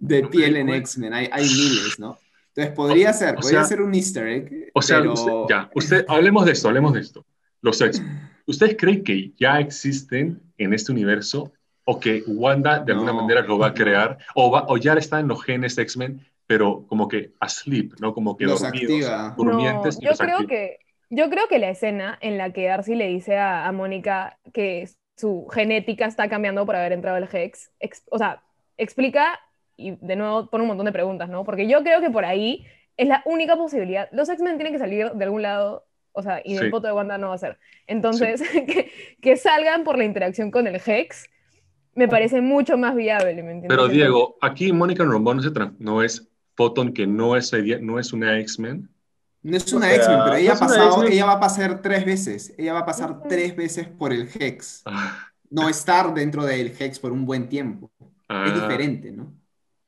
de No piel en. X-Men? Hay, hay miles, ¿no? Entonces, podría ser, o podría sea- ser un easter egg, O sea, pero... usted- ya, usted, hablemos de esto, hablemos de esto. Los ex, ¿ustedes creen que ya existen en este universo o que Wanda de alguna No, manera lo va a no. crear o, va, o ya está en los genes de X-Men, pero como que asleep, ¿no? Como que Los dormidos, activa. durmientes No, yo creo activa. que yo creo que la escena en la que Darcy le dice a, a Mónica que su genética está cambiando por haber entrado al Hex, ex- o sea, explica y de nuevo pone un montón de preguntas, ¿no? Porque yo creo que por ahí es la única posibilidad. Los X-Men tienen que salir de algún lado, o sea, y del Sí. voto de Wanda no va a ser. Entonces, que, que salgan por la interacción con el Hex me parece mucho más viable, ¿me entiendes? Pero Diego, aquí Mónica Rambeau no, no es Photon, que no es, no es una X-Men. No es O una sea, X-Men, pero ella no pasado, va a pasar tres veces. Ella va a pasar tres veces por el Hex. Ah, No estar dentro del Hex por un buen tiempo. Es ah, diferente, ¿no?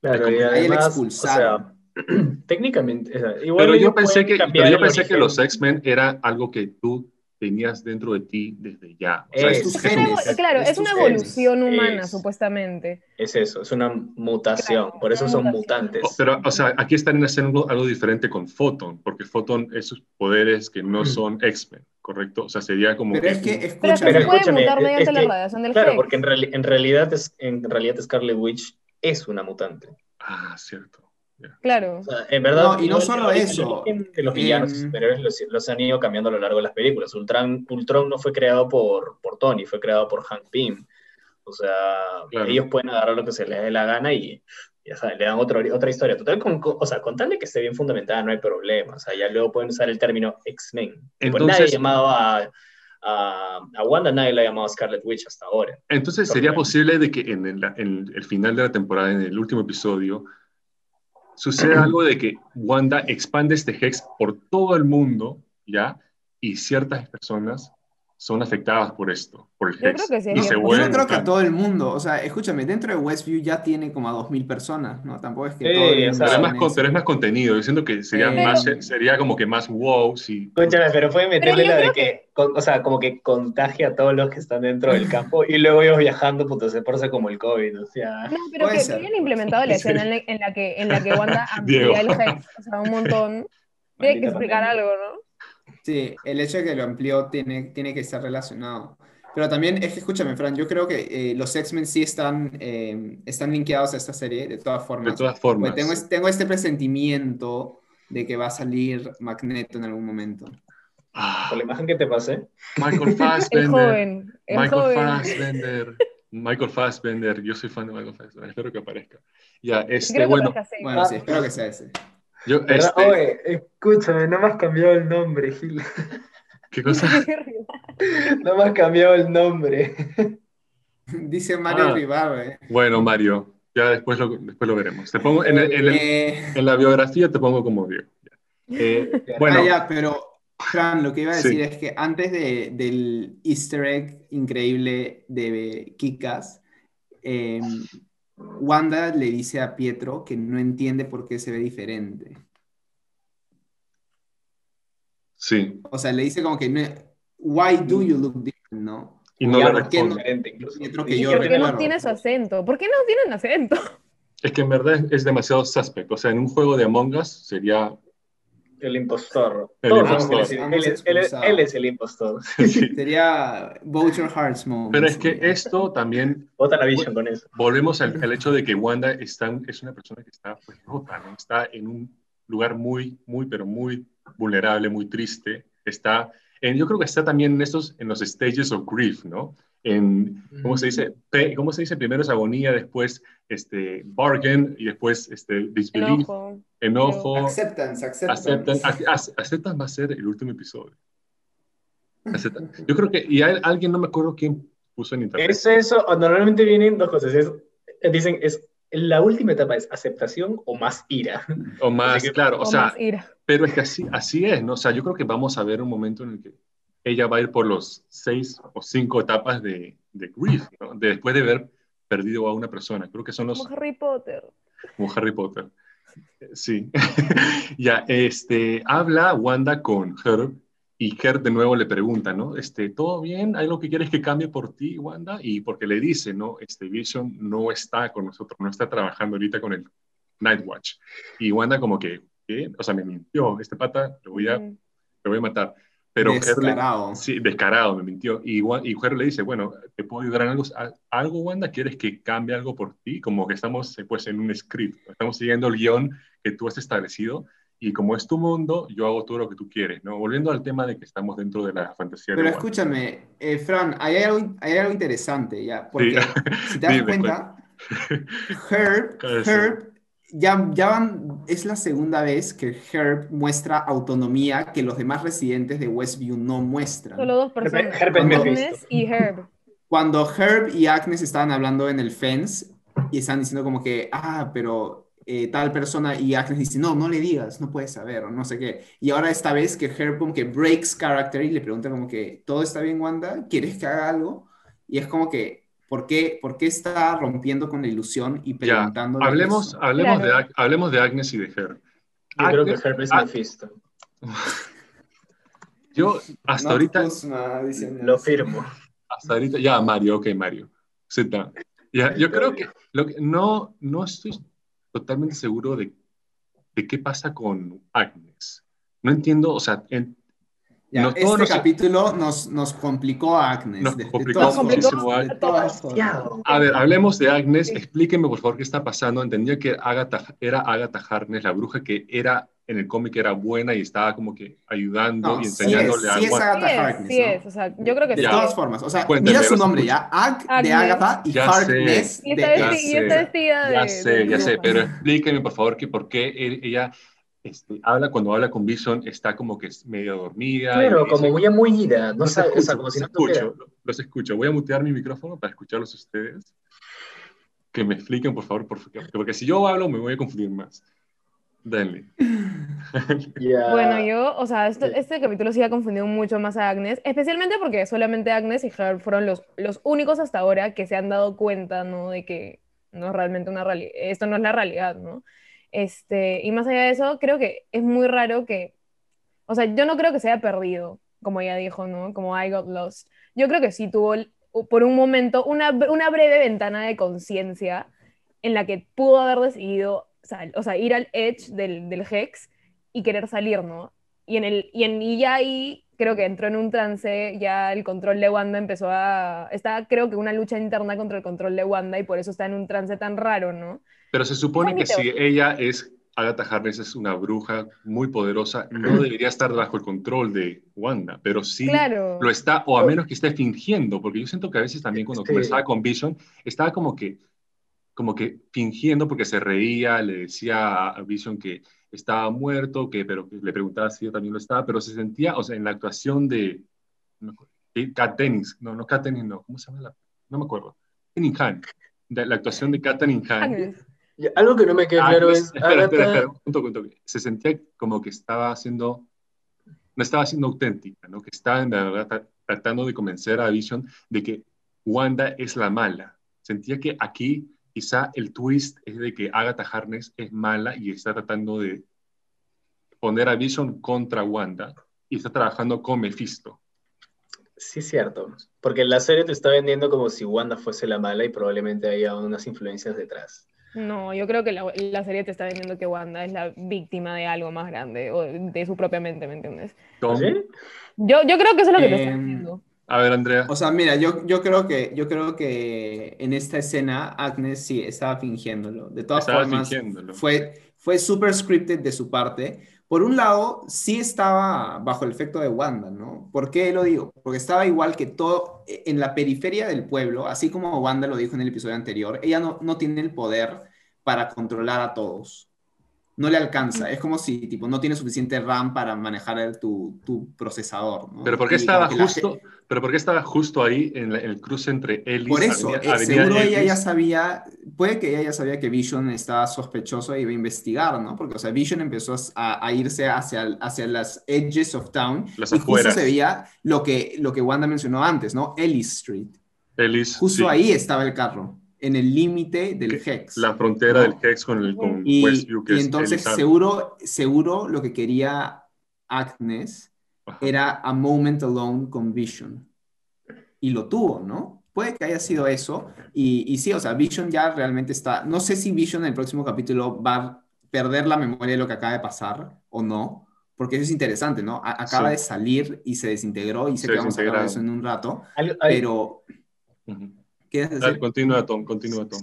Claro, y además, o sea, técnicamente, o sea, igual Pero yo pensé que, pero yo pensé que los X-Men era algo que tú tenías dentro de ti desde ya. O sea, Es es- genes. claro, es una genes. evolución humana, Es- supuestamente. Es eso, es una mutación, Claro, por eso son mutación. mutantes. O- Pero, o sea, aquí están haciendo algo diferente con Photon, porque Photon es sus poderes que no son X-Men, ¿correcto? O sea, sería como Pero que es que, Pero se Pero puede escúchame, mutar es mediante la radiación del Claro, Hex. porque en, reali- en realidad es, en realidad Scarlet Witch es una mutante. Ah, cierto. Claro. O sea, en verdad, No, y no solo eso. de los villanos y Em, superhéroes los, los han ido cambiando a lo largo de las películas. Ultron, Ultron no fue creado por, por Tony, fue creado por Hank Pym. O sea, Claro. ellos pueden agarrar lo que se les dé la gana y ya saben, le dan otro, otra historia. Total, con, con- o sea, con tal de que esté bien fundamentada, no hay problema. O sea, ya luego pueden usar el término X-Men. Pues Entonces- nadie llamaba a, a, a Wanda, nadie la ha llamado Scarlet Witch hasta ahora. Entonces, ¿sería posible de que en el, en el final de la temporada, en el último episodio, suceda algo de que Wanda expande este Hex por todo el mundo, ¿ya? Y ciertas personas son afectadas por esto, por el Yo Hex. creo que sí, y yo se Yo creo que todo el mundo, o sea, escúchame, dentro de Westview ya tiene como a 2.000 personas, ¿no? Tampoco es que todo el mundo Pero es, más, con- eso. pero es más contenido. Yo siento que sería, Pero- más, sería como que más wow si... Escúchame, pero puede meterle yo la de que, con- o sea, como que contagia a todos los que están dentro del campo y luego ellos viajando, puto, se porce como el COVID, o sea. No, pero que, ser. implementado la escena en la, que, en la que Wanda Diego. amplía el Hex, o sea, un montón. Tiene que explicar algo, ¿no? Sí, el hecho de que lo amplió tiene, tiene que estar relacionado. Pero también es que, escúchame, Fran, yo creo que eh, los X-Men sí están, eh, están linkeados a esta serie, de todas De formas. todas Porque formas. tengo, tengo este presentimiento de que va a salir Magneto en algún momento. Ah, Por la imagen que te pasé. Michael El Fassbender. joven, el Michael joven. Fassbender. Michael Fassbender. Yo soy fan de Michael Fassbender. Espero que aparezca. Ya, este, bueno. Bueno, sí, espero que sea ese. Yo, este, Oye, escúchame, no me has cambiado el nombre, Gil. ¿qué cosa? No me has cambiado el nombre. Dice Mario Ah. Ribarre. Bueno, Mario, ya después lo, después lo veremos. Te pongo en, el- en el- Eh, en la biografía te pongo como Diego. Ya. Eh, bueno, ah, ya, pero, Fran, lo que iba a Sí. decir es que antes de, del easter egg increíble de Kikas, eh, Wanda le dice a Pietro que no entiende por qué se ve diferente. sí. O sea, le dice como que, no, why do you look different, ¿no? Y no Ya, le ¿por qué responde. diferente incluso. Pietro que Y yo ¿Por qué no tiene su acento? ¿Por qué no tienen acento? Es que en verdad es, es demasiado suspect. O sea, en un juego de Among Us sería. El impostor. El Todos impostor. él es- él, es, él es- él es el impostor. sí. Sería Voucher Hearts moment. Pero es que esto también Vota la Vision con eso. volvemos al, al hecho de que Wanda está, es una persona que está pues, rota, ¿no? Está en un lugar muy, muy, pero muy vulnerable, muy triste. Está, en, yo creo que está también en estos, en los stages of grief, ¿no? En, ¿cómo se dice? Pe- ¿Cómo se dice? Primero es agonía, después este, bargain y después este, disbelief, Enojo. enojo, Acceptance, acceptance. aceptan, ac- ac- aceptan va a ser el último episodio. Aceptan. Yo creo que, y hay, alguien, no me acuerdo quién puso en internet. Es eso, normalmente vienen dos cosas. es- dicen, es la última etapa es aceptación o más ira. o más, que- claro, o, O sea, más ira. Pero es que así, así es, ¿no? O sea, yo creo que vamos a ver un momento en el que ella va a ir por los seis o cinco etapas de, de grief, ¿no? De- después de ver perdido a una persona. Creo que son los... Como Harry Potter. Como Harry Potter. Sí. ya, este, habla Wanda con Herb y Herb de nuevo le pregunta, ¿no? Este, ¿todo bien? ¿Hay algo que quieres que cambie por ti, Wanda? Y porque le dice, ¿no? Este Vision no está con nosotros, no está trabajando ahorita con el Nightwatch. Y Wanda como que, ¿qué? O sea, me mintió, este pata lo voy a, Mm. lo voy a matar. Pero Herb Descarado. sí, descarado, me mintió. Y, y Herb le dice, bueno, ¿te puedo ayudar en algo, algo, Wanda? ¿Quieres que cambie algo por ti? Como que estamos eh, pues en un script, estamos siguiendo el guion que tú has establecido y como es tu mundo, yo hago todo lo que tú quieres, ¿no? Volviendo al tema de que estamos dentro de la fantasía Pero escúchame, eh, Fran, hay algo, hay algo interesante, ¿ya? Porque Sí. si te das Dime, cuenta, Herb, Claro, sí. Herb, ya, ya van, es la segunda vez que Herb muestra autonomía que los demás residentes de Westview no muestran. Solo dos personas. Herb Cuando- Agnes y Herb. Cuando Herb y Agnes estaban hablando en el fence y están diciendo como que, ah, pero eh, tal persona y Agnes dice, no, no le digas, no puedes saber, o no sé qué. Y ahora esta vez que Herb como que breaks character y le pregunta como que, ¿todo está bien, Wanda? ¿Quieres que haga algo? Y es como que, ¿por qué, por qué está rompiendo con la ilusión y preguntando? hablemos, hablemos, Claro. de, hablemos de Agnes y de Herb. Yo creo que Agnes- Herb es Ag- Mephisto. Yo hasta ahorita, Lo firmo. hasta ahorita, ya Mario, ok Mario, sit down. Ya, yo creo que, lo que no, no estoy totalmente seguro de, de qué pasa con Agnes. No entiendo, o sea, en- Ya, No, este todo nos- capítulo nos, nos complicó a Agnes. Nos de- de complicó todas a- de todas formas. Demasiado. A ver, hablemos de Agnes. Sí. Explíqueme, por favor, qué está pasando. Entendía que Agatha, era Agatha Harkness, la bruja que era en el cómic era buena y estaba como que ayudando No, y sí enseñándole es, sí a es Wanda. Agatha Sí es, Harkness, sí ¿no? es. O sea, yo creo que De sí. todas formas, o sea, Cuéntame, mira su nombre ya, Ag de Agnes. Agatha y Ya Harkness Y de Ya vesti- y está sé, vestida de. Ya sé, de ya sé, pero explíqueme, por favor, que por qué ella este, habla cuando habla con Vision, está como que es medio dormida. Claro, como muy ira, no Los sabe, o escucho, sea, como si los no tuviera. escucho, los escucho. Voy a mutear mi micrófono para escucharlos ustedes. Que me expliquen, por favor, porque, porque si yo hablo me voy a confundir más. Denle. Ya. Bueno, yo, o sea, esto- este capítulo sí ha confundido mucho más a Agnes, especialmente porque solamente Agnes y Herb fueron los, los únicos hasta ahora que se han dado cuenta, ¿no? De que no es realmente una realidad, esto no es la realidad, ¿no? Este, y más allá de eso, creo que es muy raro que, o sea, yo no creo que se haya perdido, como ella dijo, ¿no? Como I got lost. Yo creo que sí tuvo por un momento una, una breve ventana de conciencia en la que pudo haber decidido, sal- o sea, ir al edge del, del Hex y querer salir, ¿no? Y, en el, y, en, y ya ahí creo que entró en un trance, ya el control de Wanda empezó a... Está creo que una lucha interna contra el control de Wanda y por eso está en un trance tan raro, ¿no? Pero se supone que si ella es, Agatha Harkness es una bruja muy poderosa, no debería estar bajo el control de Wanda, pero sí Claro. lo está, o a menos que esté fingiendo, porque yo siento que a veces también cuando Sí. conversaba con Vision, estaba como que, como que fingiendo porque se reía, le decía a Vision que estaba muerto, que, pero que le preguntaba si yo también lo estaba, pero se sentía, o sea, en la actuación de, Kat Dennings, no, no Kat Dennings, no, ¿cómo se llama la? No me acuerdo. Katherine Han, de la actuación de Katherine Han. Algo que no me queda claro Agnes- es. espera, espera, Agatha- espera, un toque, un toque. Se sentía como que estaba haciendo, no estaba siendo auténtica, ¿no? Que estaba en verdad tra- tratando de convencer a Vision de que Wanda es la mala. Sentía que aquí quizá el twist es de que Agatha Harkness es mala y está tratando de poner a Vision contra Wanda y está trabajando con Mephisto. Sí, cierto. Porque la serie te está vendiendo como si Wanda fuese la mala y probablemente haya unas influencias detrás. No, yo creo que la, la serie te está vendiendo que Wanda es la víctima de algo más grande, o de su propia mente, ¿me entiendes? ¿Sí? Yo, yo creo que eso es lo que te está Em, diciendo. A ver, Andrea. O sea, mira, yo, yo, creo que, yo creo que en esta escena Agnes sí estaba fingiéndolo. De todas Estaba formas, fingiéndolo. fue, fue súper scripted de su parte. Por un lado, sí estaba bajo el efecto de Wanda, ¿no? ¿Por qué lo digo? Porque estaba igual que todo en la periferia del pueblo, así como Wanda lo dijo en el episodio anterior, ella no, no tiene el poder para controlar a todos. No le alcanza. Es como si, tipo, no tiene suficiente RAM para manejar el- tu, tu procesador, ¿no? Pero ¿por qué Y estaba la justo, pero por qué estaba justo ahí en, la- en el cruce entre Ellis, Por eso, Avenida- eh, Avenida seguro ella Ellis? ya sabía, puede que ella ya sabía que Vision estaba sospechoso y iba a investigar, ¿no? Porque, o sea, Vision empezó a, a irse hacia, hacia las edges of town Las y justo se veía lo que, lo que Wanda mencionó antes, ¿no? Ellis Street. Ellis, Justo sí. ahí estaba el carro. En el límite del Hex. La frontera ¿no? del Hex con, el, con Y, Westview, que y es entonces Elizabeth. seguro, seguro lo que quería Agnes Ajá. era a moment alone con Vision. Y lo tuvo, ¿no? Puede que haya sido eso. Y, y sí, o sea, Vision ya realmente está. No sé si Vision en el próximo capítulo va a perder la memoria de lo que acaba de pasar o no, porque eso es interesante, ¿no? A- acaba Sí. de salir y se desintegró y sé Se que vamos a hablar de eso en un rato, pero. Ujú. ¿Qué Decir? continúa, Tom, continúa, Tom.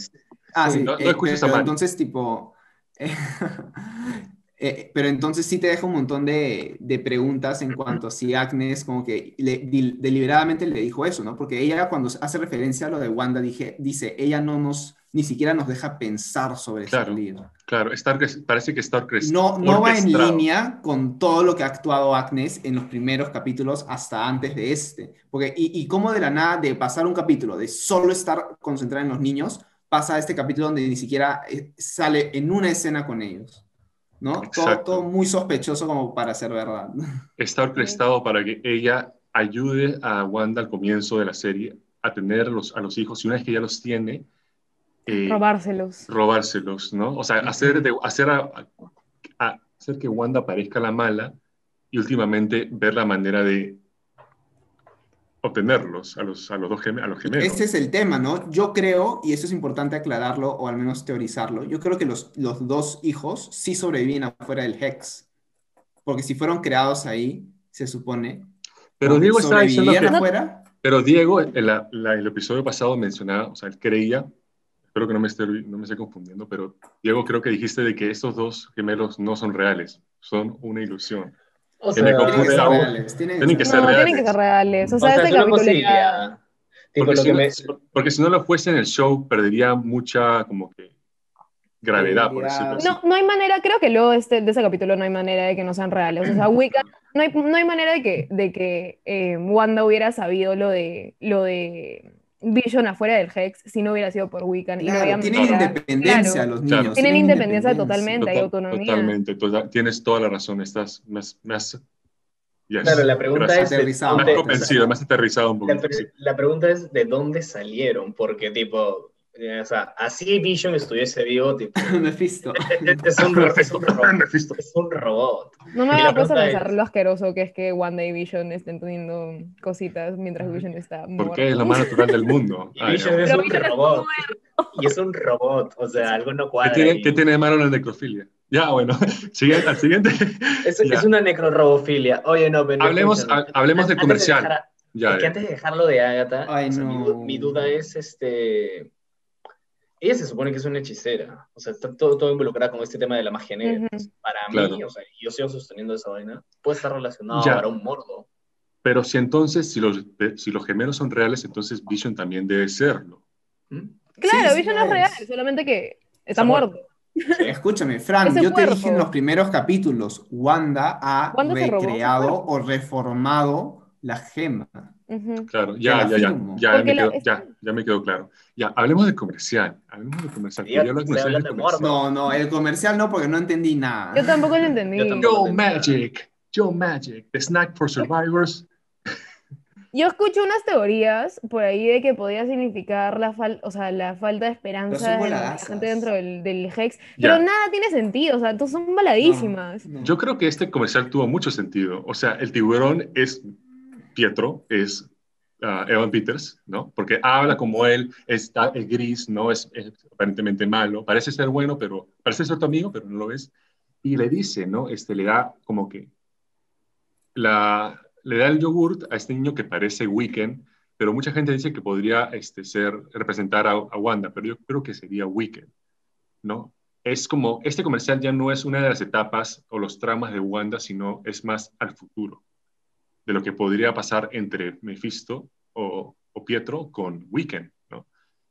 Ah, Sí, sí, no- no eh, escuches a entonces tipo, eh, eh, pero entonces sí te deja un montón de, de preguntas en cuanto a si Agnes como que le- di- deliberadamente le dijo eso, ¿no? Porque ella cuando hace referencia a lo de Wanda dije, dice, ella no nos, ni siquiera nos deja pensar sobre Claro. salir. Claro, Stark es- parece que Stark es No, no va en línea con todo lo que ha actuado Agnes en los primeros capítulos hasta antes de este. Porque, y, y cómo de la nada, de pasar un capítulo, de solo estar concentrada en los niños, pasa a este capítulo donde ni siquiera eh, sale en una escena con ellos. ¿No? Todo, todo muy sospechoso como para ser verdad. Está orquestado para que ella ayude a Wanda al comienzo de la serie a tener los, a los hijos y una vez que ya los tiene, eh, Robárselos. robárselos, ¿no? O sea, hacer, de, hacer, a- a- hacer que Wanda parezca la mala y últimamente ver la manera de obtenerlos a los, a los dos a los gemelos. Este es el tema, ¿no? Yo creo, y eso es importante aclararlo o al menos teorizarlo, yo creo que los, los dos hijos sí sobreviven afuera del Hex. Porque si fueron creados ahí, se supone. Pero Diego estaba diciendo ¿Sobrevivían que... afuera? Pero Diego, en la- la- el episodio pasado mencionaba, o sea, él creía, espero que no me, esté, no me esté confundiendo, pero Diego creo que dijiste de que estos dos gemelos no son reales, son una ilusión. O sea, Tienen que ser reales. Tienen Tienen que ser No, reales. tienen que ser reales. O o sea, sea, este capítulo ya... Porque si, que no, me, porque si no lo fuese en el show, perdería mucha como que gravedad, por decirlo así. No, no hay manera, creo que luego de, este, de ese capítulo no hay manera de que no sean reales. O sea, Wiccan, no hay, no hay manera de que, de que eh, Wanda hubiera sabido lo de, lo de Vision afuera del Hex si no hubiera sido por Wiccan. y no Claro, había tienen independencia claro. los Claro. niños. Tienen independencia totalmente. hay Total- autonomía. Totalmente, total- tienes toda la razón, estás más... más yes, Claro, la pregunta gracias. es... de Aterrizado. Más dónde- convencido, más aterrizado un La, poquito. pre- sí. la pregunta es de dónde salieron, porque tipo, o sea, así Vision estuviese vivo, tipo, Mephisto. es un, es un robot. Mephisto. Es un robot. No me Y la había puesto a pregunta pensar es- lo asqueroso que es que Wanda y Vision estén teniendo cositas mientras Vision está muerto. Porque es lo más natural del mundo. Y Ay, Vision no. es Pero un Vision es robot. Y es un robot, o sea, algo no ¿Qué cuadra. tiene, ahí. qué tiene de malo la necrofilia? Ya, bueno, siguiente, al siguiente. Es, una necrorobofilia. Oye, no, pero Hablemos, escúchame. ha- hablemos del de comercial. dejar- Ya, es que ya. antes de dejarlo de Agatha, Ay, o sea, mi, no. du- mi duda es, este, ella se supone que es una hechicera, o sea, está todo, todo involucrada con este tema de la magia negra. Para Claro. mí, o sea, yo sigo sosteniendo esa vaina, puede estar relacionado Ya. para un mordo. Pero si entonces, si los, si los gemelos son reales, entonces Vision también debe serlo. ¿Mm? Claro, Sí, Vision es real, solamente que está Está muerto. muerto. Escúchame, Fran, yo te dije en los primeros capítulos, Wanda ha Wanda recreado o reformado la gema. Claro, ya, ya, ya, ya, me quedó, es- ya, ya me quedó claro. Ya, hablemos del comercial. Hablemos del comercial. No, no, el comercial no, porque no entendí nada. Yo tampoco lo entendí. Yo tampoco. Joe Magic, Joe Magic, the snack for survivors. Yo escucho unas teorías por ahí de que podía significar la, fal o sea, la falta de esperanza son de la voladazas. gente dentro del, del Hex. Ya. Pero nada tiene sentido, o sea, todos son baladísimas. No, no. Yo creo que este comercial tuvo mucho sentido. O sea, el tiburón es Pietro, es ah, Evan Peters, ¿no? Porque habla como él, está el gris, ¿no? Es, es aparentemente malo, parece ser bueno, pero parece ser tu amigo, pero no lo es. Y le dice, ¿no? Este, le da como que la, le da el yogurt a este niño que parece Weekend, pero mucha gente dice que podría este, ser, representar a, a Wanda, pero yo creo que sería Weekend, ¿no? Es como, este comercial ya no es una de las etapas o los tramas de Wanda, sino es más al futuro, de lo que podría pasar entre Mephisto o, o Pietro con Weekend, ¿no?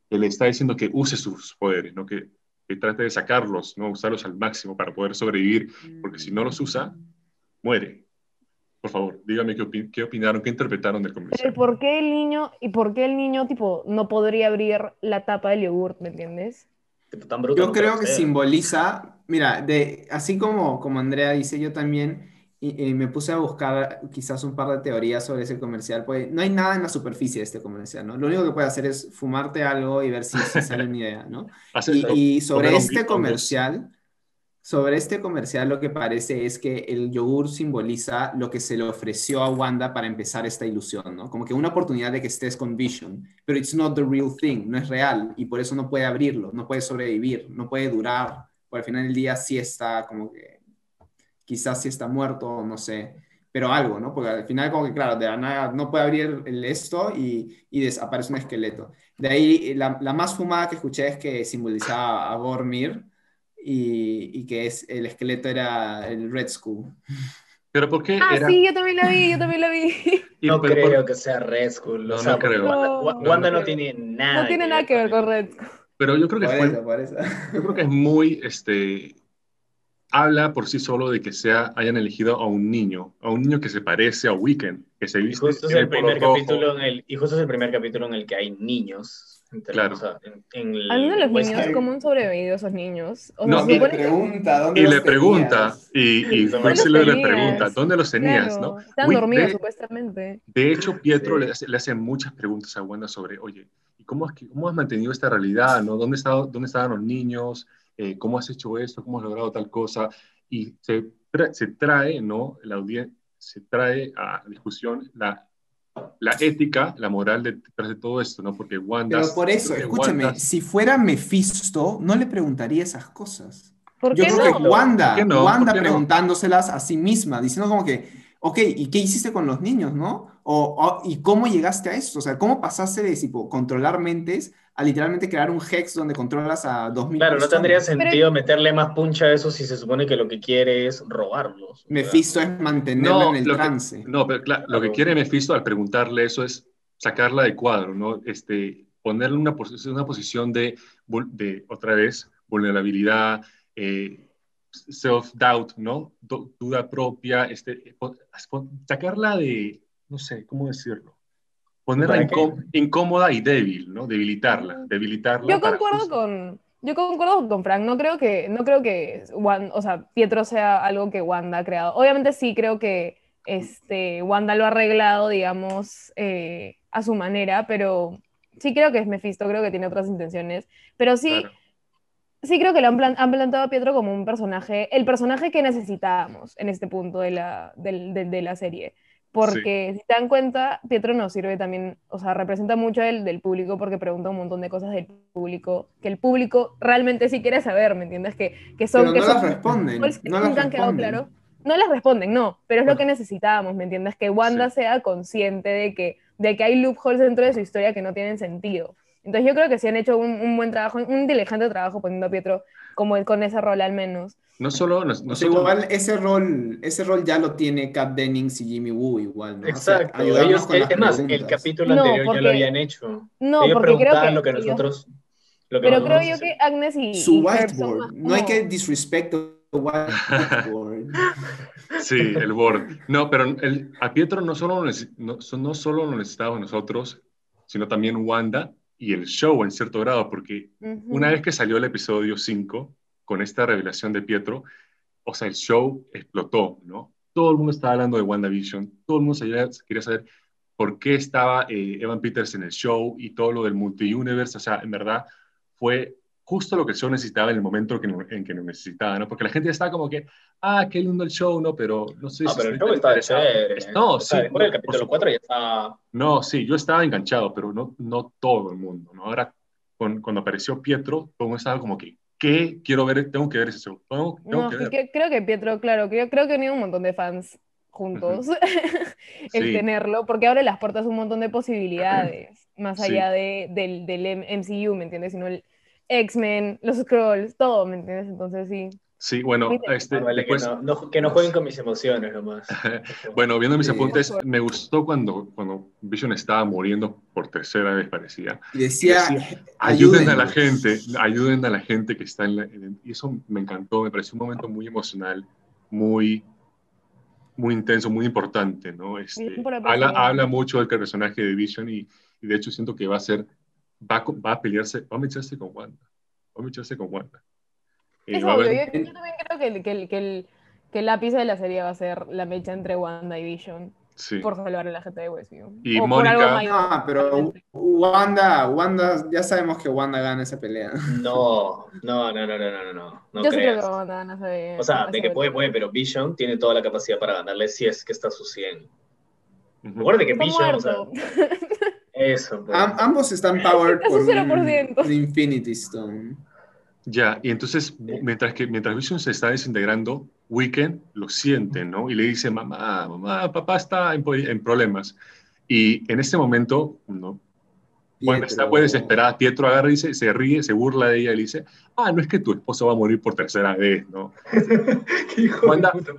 Que le está diciendo que use sus poderes, ¿no? Que, que trate de sacarlos, ¿no? Usarlos al máximo para poder sobrevivir, porque si no los usa, muere. Por favor, dígame qué, opi- qué opinaron, qué interpretaron del Pero comercial. ¿por qué el niño, y por qué el niño, tipo, no podría abrir la tapa del yogurt, ¿me entiendes? Tan bruto Yo no creo que ser. simboliza, mira, de, así como, como Andrea dice, yo también y, y me puse a buscar quizás un par de teorías sobre ese comercial, pues no hay nada en la superficie de este comercial, ¿no? Lo único que puede hacer es fumarte algo y ver si, si sale una idea, ¿no? Y, y sobre este comercial, sobre este comercial lo que parece es que el yogur simboliza lo que se le ofreció a Wanda para empezar esta ilusión, ¿no? Como que una oportunidad de que estés con Vision, pero it's not the real thing, no es real y por eso no puede abrirlo, no puede sobrevivir, no puede durar, por al final del día sí está como que quizás sí está muerto, no sé, pero algo, ¿no? Porque al final como que claro, de la nada no puede abrir el esto y, y desaparece un esqueleto. De ahí la, la más fumada que escuché es que simbolizaba a Bormir y, y que es, el esqueleto era el Red Skull. Pero ¿por qué Ah, era? sí, yo también la vi, yo también la vi. No pero creo por- que sea Red Skull. No, o sea, no creo. Wanda, No, Wa- no Wanda no, creo. tiene nada No tiene nada que ver con Red. pero yo creo que Por fue, eso, por eso. yo creo que es muy, este, habla por sí solo de que sea, hayan elegido a un niño, a un niño que se parece a Weekend, que se Y viste justo es el primer capítulo en el y justo es el primer capítulo en el que hay niños. Entre- Claro. sea, en, en el A mí los West niños. ¿cómo han sobrevivido esos niños? O sea, No, y le pregunta, ¿dónde Y los le pregunta, y, y ¿Dónde los Quicksilver le tenías? pregunta, ¿dónde los tenías? Claro, ¿no? Están dormidos, de- supuestamente. De hecho, Pietro Sí. le, hace, le hace muchas preguntas a Wanda sobre, oye, ¿y cómo, has, cómo has mantenido esta realidad? ¿no? ¿Dónde, está, ¿Dónde estaban los niños? Eh, ¿Cómo has hecho esto? ¿Cómo has logrado tal cosa? Y se, tra- se trae, ¿no? La audiencia se trae a discusión la, la ética, la moral detrás de todo esto, ¿no? Porque Wanda... Pero por eso, escúchame, Wanda- si fuera Mephisto, no le preguntaría esas cosas. ¿Por Yo qué creo no? que Wanda, ¿Por qué no? Wanda ¿Por qué no? preguntándoselas a sí misma, diciendo como que, ok, ¿y qué hiciste con los niños, no? O, o- ¿Y cómo llegaste a esto? O sea, ¿cómo pasaste de tipo, controlar mentes a literalmente crear un hex donde controlas a 2000 Claro, no personas? tendría sentido meterle más puncha a eso si se supone que lo que quiere es robarlos. Mephisto es mantenerla en el lo que- trance. no, pero claro, lo que quiere Mephisto al preguntarle eso es sacarla de cuadro, ¿no? Este, ponerle una, pos- una posición de, otra vez, vulnerabilidad, eh, self-doubt, ¿no? Du- Duda propia, este, po- sacarla de, no sé, ¿cómo decirlo? Ponerla incómoda y débil, ¿no? Debilitarla, debilitarla. Yo concuerdo justo- con, yo concuerdo con Frank. No creo que, no creo que o sea, Pietro sea algo que Wanda ha creado. Obviamente sí creo que este, Wanda lo ha arreglado, digamos, eh, a su manera, pero sí creo que es Mephisto, creo que tiene otras intenciones. Pero sí, Claro. sí creo que lo han, plan- han plantado a Pietro como un personaje, el personaje que necesitábamos en este punto de la, de la serie. Porque si te dan cuenta, Pietro nos sirve también, o sea, representa mucho el del público porque pregunta un montón de cosas del público, que el público realmente sí quiere saber, ¿me entiendes? Que, que son... Pero que no son las responden, no las han quedado responden. claro. No las responden, no, pero es lo que necesitábamos, ¿me entiendes? Que Wanda Sí. sea consciente de que, de que hay loopholes dentro de su historia que no tienen sentido. Entonces yo creo que sí han hecho un, un buen trabajo, un diligente trabajo poniendo a Pietro como con ese rol al menos. No solo, no, no O sea, solo- igual ese rol, ese rol ya lo tiene Kat Dennings y Jimmy Woo igual, ¿no? O sea, Exacto. ayudarnos Ellos, con las es más, el capítulo No, anterior ya lo habían hecho. No, ellos porque creo que, lo que nosotros. Lo que pero creo yo que. Agnes y, Su y whiteboard, más no hay que disrespect whiteboard. Sí, el board. No, pero el, a Pietro no solo, no, no solo lo necesitábamos nosotros, sino también Wanda y el show en cierto grado, porque una vez que salió el episodio 5, con esta revelación de Pietro, o sea, el show explotó, ¿no? Todo el mundo estaba hablando de WandaVision, todo el mundo sabía- quería saber por qué estaba eh, Evan Peters en el show y todo lo del multi-universe, o sea, en verdad fue justo lo que el show necesitaba en el momento que, en que lo necesitaba, ¿no? Porque la gente ya estaba como que, ah, qué lindo el show, ¿no? Pero no sé No, si pero el show estaba interesado. chévere. No, O sea, sí. Después del no, capítulo supuesto. 4 ya estaba. No, sí, yo estaba enganchado, pero no, no todo el mundo, ¿no? Ahora, con- cuando apareció Pietro, todo el mundo estaba como que, ¿qué? Quiero ver, tengo que ver ese show. Tengo, tengo No, que ver. que- creo que Pietro, claro, creo, creo que ido un montón de fans juntos el Sí. tenerlo, porque abre las puertas a un montón de posibilidades, más Sí. allá de, del, del MCU, ¿me entiendes? Sino el X-Men, los Scrolls, todo, ¿me entiendes? Entonces sí. Sí, bueno, este, Ah, vale, después, que, no, no- que no jueguen con mis emociones nomás. bueno, viendo mis Sí. apuntes, me gustó cuando, cuando Vision estaba muriendo por tercera vez, parecía. Y decía, Decía, Ayuden a la gente, ayuden a la gente que está en la... en- y eso me encantó, me pareció un momento muy emocional, muy, muy intenso, muy importante, ¿no? Este, habla, habla mucho del personaje de Vision y, y de hecho siento que va a ser, va va a pelearse, va a mecharse con Wanda, va a mecharse con Wanda. Eh, Es va a obvio, haber- yo, yo también creo que el, que el, que el, que el ápice de la serie va a ser la mecha entre Wanda y Vision Sí. por salvar a la gente de Westview. Y O por Mónica-. No, pero Wanda, Wanda, ya sabemos que Wanda gana esa pelea. No, no, no, no, no, no, no, no Yo sí creo creas. que Wanda no se O sea, de que puede, puede, pero Vision tiene toda la capacidad para ganarle si es que está a su 100. Ujú. Recuerda que Está Vision, o sea. eso, pues. Am- ambos están powered por su 0%. un, un Infinity Stone. Ya, y entonces, mientras que mientras Vision se está desintegrando, Weekend lo siente, ¿no? Y le dice, mamá, mamá, papá está en, en problemas. Y en ese momento, ¿no? Bueno, está Pietro- muy desesperada. Pietro agarra y dice, se ríe, se burla de ella y le dice, ah, no es que tu esposo va a morir por tercera vez, ¿no? Hijo de puta,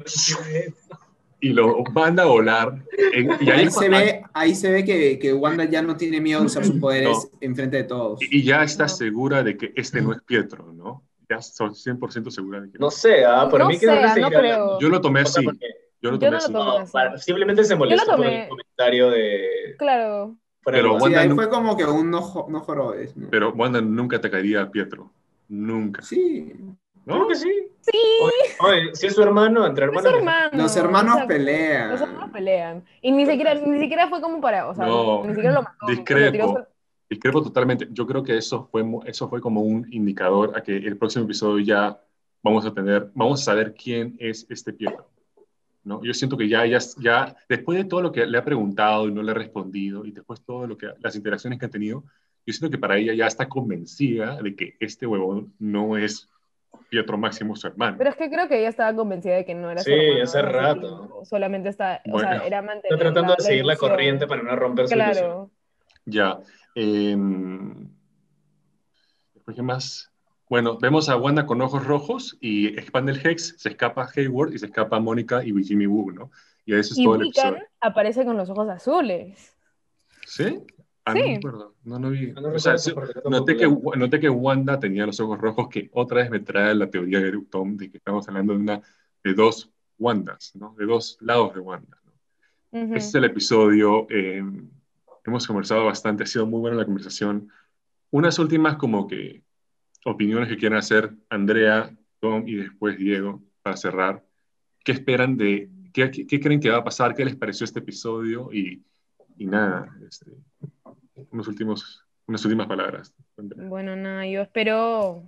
Y lo manda a volar. En- y ahí, Ahí se ve, ahí se ve que, que Wanda ya no tiene miedo de usar sus poderes No. enfrente de todos. y y ya está No. segura de que este no es Pietro, ¿no? Ya estoy 100% segura de que No sé, ah, por No mí que no seguir creo. Yo lo tomé así. Yo lo Yo tomé no lo así. tomé. no, para- simplemente se molestó por tomé- el comentario de. Claro. Pero Sí, Wanda ahí no- fue como que un no, jo- no jorobes. ¿no? Pero Wanda nunca atacaría a Pietro. Nunca. Sí, ¿No? Creo que sí. Sí, Oye, si es su hermano, entre es hermanos. su hermano. los hermanos o sea, pelean. Los hermanos pelean. Y ni siquiera, ni siquiera fue como para, o sea, No, ni siquiera lo mató. discrepo. lo Discrepo totalmente. Yo creo que eso fue, eso fue como un indicador a que el próximo episodio ya vamos a tener, vamos a saber quién es este Pietro. ¿no? Yo siento que ya, ya, ya, después de todo lo que le ha preguntado y no le ha respondido, y después todo lo que, las interacciones que ha tenido, yo siento que para ella ya está convencida de que este huevón no es Pietro Máximo, su hermano. Pero es que creo que ella estaba convencida de que no era Sí, su hermano hace hace rato. Solamente está, o Bueno. sea, era mantener Está tratando de seguir la corriente para no romper su ilusión. Claro. Ya. después, ¿qué más? Bueno, vemos a Wanda con ojos rojos y expande el Hex, se escapa Hayward y se escapa Mónica y Jimmy Woo, ¿no? Y eso es Y todo el Wiccan episodio. aparece con los ojos azules. ¿Sí? Ah, no Sí. No, no vi. No, no o sea, recuerdo sí, porque yo noté, que, noté que Wanda tenía los ojos rojos, que otra vez me trae la teoría de Tom de que estamos hablando de, una, de dos Wandas, ¿no? De dos lados de Wanda. ¿no? Ujú. Este es el episodio. eh, hemos conversado bastante, ha sido muy buena la conversación. Unas últimas como que opiniones que quieran hacer Andrea, Tom y después Diego para cerrar. ¿Qué esperan de, qué, qué- qué creen que va a pasar? ¿Qué les pareció este episodio? Y, y nada, este, unos últimos, unas últimas palabras. Bueno, nada, yo espero,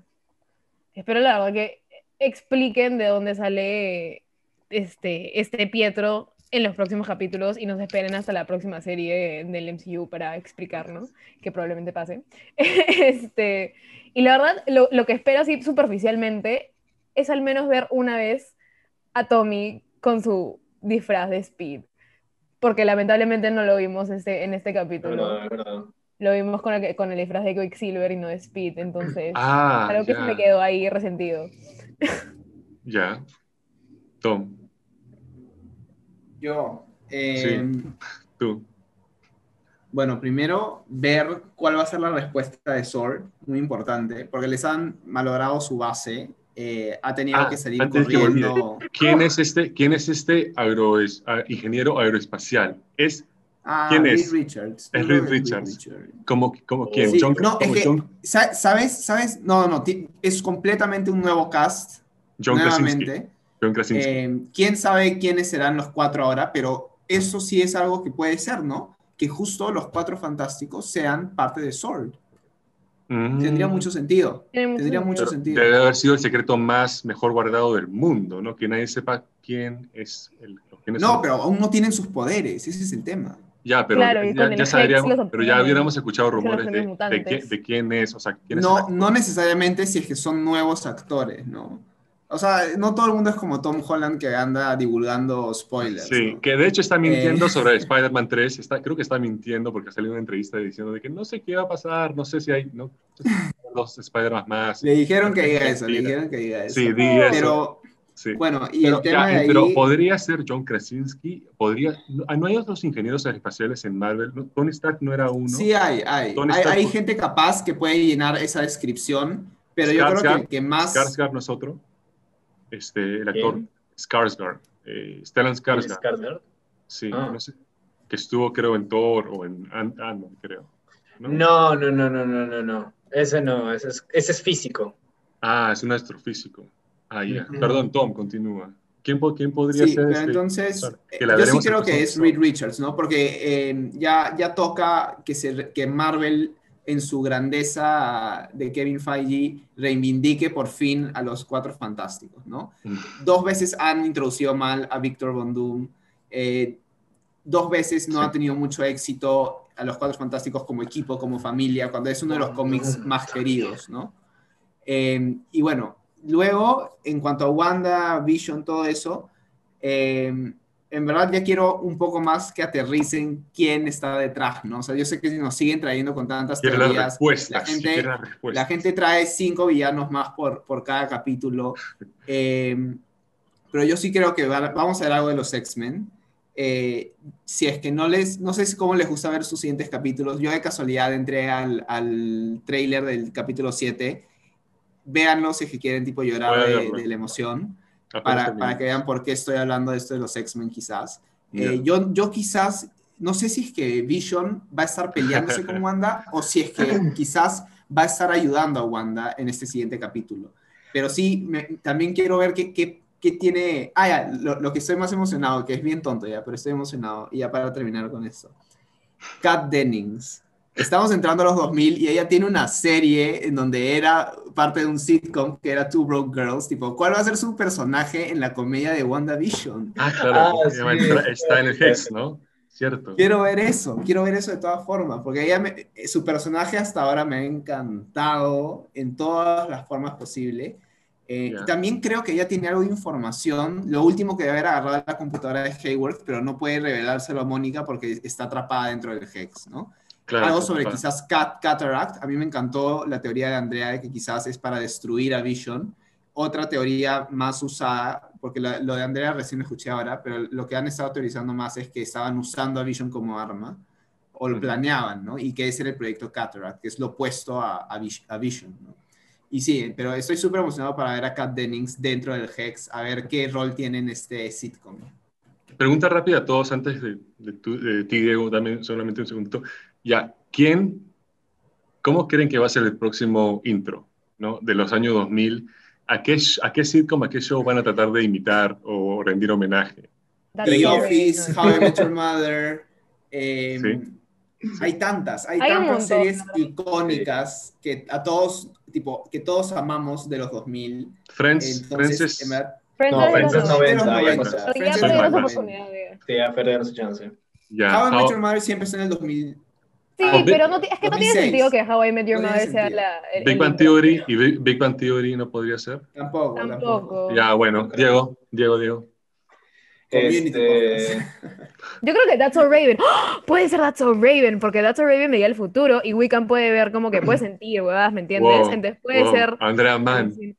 espero la verdad que expliquen de dónde sale este, este Pietro en los próximos capítulos y nos esperen hasta la próxima serie del MCU para explicar, ¿no? Que probablemente pase. Este, y la verdad, lo, lo que espero así superficialmente es al menos ver una vez a Tommy con su disfraz de Speed. Porque lamentablemente no lo vimos este, en este Es capítulo. verdad, es verdad. Lo vimos con el, con el disfraz de Quicksilver y no de Speed, entonces Ah, algo que se me quedó ahí resentido. ya. Tom, Yo, eh, tú. bueno, primero ver cuál va a ser la respuesta de Sword, muy importante, porque les han malogrado su base, eh, ha tenido Ah, que salir antes que corriendo. ¿Quién es este, quién es este agroes- ah, ingeniero aeroespacial? Es Ah, ¿Quién Reed es? Richards. Es Reed que Richards. Richards. como, como quién? Sí, John, no, es como que, John, sa- ¿sabes? ¿Sabes? No, no, es completamente un nuevo cast, John Krasinski. nuevamente. John Krasinski. Eh, ¿Quién sabe quiénes serán los cuatro ahora? Pero eso sí es algo que puede ser, ¿no? Que justo los cuatro fantásticos sean parte de Sword. Mm. Tendría mucho sentido. Tiene Tendría mucho sentido. sentido. Debe haber sido el secreto más mejor guardado del mundo, ¿no? Que nadie sepa quién es el. quiénes No, son. pero aún no tienen sus poderes, ese es el tema. Ya, pero Claro, ya, el ya sabríamos, los pero ya hubiéramos escuchado los rumores de, de, qué- mutantes. de quién es, o sea, quién es No, el- no necesariamente si es que son nuevos actores, ¿no? O sea, no todo el mundo es como Tom Holland que anda divulgando spoilers. Sí, ¿no? que de hecho está mintiendo Eh. sobre Spider-Man 3, está, creo que está mintiendo porque ha salido una entrevista diciendo de que no sé qué va a pasar, no sé si hay no, dos Spider-Man más. Le dijeron que diga eso, le dijeron que diga eso. Sí, di eso. Pero, sí. bueno, y Pero, el tema ya, de ahí... pero podría ser John Krasinski, podría, no, no hay otros ingenieros aeroespaciales en Marvel. Tony Stark no era uno. Sí hay, hay. Tony Hay, Stark- hay gente capaz que puede llenar esa descripción, pero yo creo que el que más... Skarsgård no es otro, este, el actor ¿Quién? Skarsgård, eh, Stellan Skarsgård, Skarsgård. sí, Ah. no sé, que estuvo creo en Thor o en Ant- Ant-Man, creo. ¿no? No, no, no, no, no, no, no. Ese no, ese es, ese es físico. Ah, es un astrofísico. Ah, ya. Perdón, Tom, continúa. ¿Quién, quién podría sí, ser? Pero este? entonces, Claro, eh, yo sí creo que es Reed Richards, ¿no? Porque eh, ya, ya toca que, se, que Marvel, en su grandeza de Kevin Feige, reivindique por fin a los Cuatro Fantásticos, ¿no? Mm. Dos veces han introducido mal a Victor Von Doom, eh, dos veces no Sí. ha tenido mucho éxito a los Cuatro Fantásticos como equipo, como familia, cuando es uno de los cómics más queridos, ¿no? Eh, y bueno, luego, en cuanto a Wanda, Vision, todo eso, eh, en verdad ya quiero un poco más que aterricen quién está detrás, ¿no? O sea, yo sé que nos siguen trayendo con tantas Quiere las teorías. respuestas. La gente, la gente trae cinco villanos más por, por cada capítulo. Eh, pero yo sí creo que va- vamos a ver algo de los X-Men. Eh, si es que no les, no sé cómo les gusta ver sus siguientes capítulos. Yo de casualidad entré al, al trailer del capítulo 7. Véanlo si es que quieren tipo llorar de, de la emoción para, para que vean por qué estoy hablando de esto de los X-Men quizás. Ya. Eh, yo, yo quizás, no sé si es que Vision va a estar peleándose con Wanda o si es que quizás va a estar ayudando a Wanda en este siguiente capítulo. Pero sí, me- también quiero ver qué, qué, qué tiene... Ah, ya, lo, lo que estoy más emocionado, que es bien tonto ya, pero estoy emocionado. Y ya para terminar con esto. Kat Dennings. Estamos entrando a los 2000 y ella tiene una serie en donde era parte de un sitcom que era Two Broke Girls. Tipo, ¿cuál va a ser su personaje en la comedia de WandaVision? Ah, claro. Ah, porque va a sí. entrar- está en el Hex, ¿no? Cierto. Quiero ver eso, quiero ver eso de todas formas, porque ella me- eh, su personaje hasta ahora me ha encantado en todas las formas posibles. Eh, Ya. y También creo que ella tiene algo de información. Lo último que debe haber agarrado la computadora de Hayworth, pero no puede revelárselo a Mónica porque está atrapada dentro del Hex, ¿no? Claro, algo sobre claro. quizás Cat, Cataract. A mí me encantó la teoría de Andrea de que quizás es para destruir a Vision. Otra teoría más usada, porque la- lo de Andrea recién lo escuché ahora, pero lo que han estado teorizando más es que estaban usando a Vision como arma, o lo planeaban, ¿no? Y que ese era el proyecto Cataract, que es lo opuesto a, a, Vis- a Vision, ¿no? Y sí, pero estoy súper emocionado para ver a Kat Dennings dentro del Hex, a ver qué rol tiene en este sitcom. Pregunta rápida a todos antes de, de, tu- de ti, Diego, dame solamente un segundito. Ya, ¿quién, cómo creen que va a ser el próximo intro, ¿no? De los años 2000. ¿A qué, ¿A qué sitcom, a qué show van a tratar de imitar o rendir homenaje? The Office. How I Met Your Mother. eh, Sí. Hay tantas, hay, Hay tantas montón, series icónicas que a todos, tipo, que todos amamos de los 2000. Friends, Entonces, Friends verdad, Friends No, Friends es 90. 90, ya Friends es Soy perdieron su Sí, chance. ya, How I Met Your Mother siempre está en el 2000. Sí, Ah, pero no, es que no tiene 2006. sentido que How I Met Your No Mother sea la. el- Big Bang. Theory y Big, Big Bang Theory no podría ser. Tampoco, tampoco. Tampoco. Ya, bueno, Diego, Diego, Diego. Este, Yo creo que That's So Raven. ¡Ah! Puede ser That's So Raven, porque That's So Raven veía el futuro y Wiccan puede ver como que puede sentir, huevadas, ¿me entiendes? Wow, Entonces puede wow. ser. Andrea Mann, mira,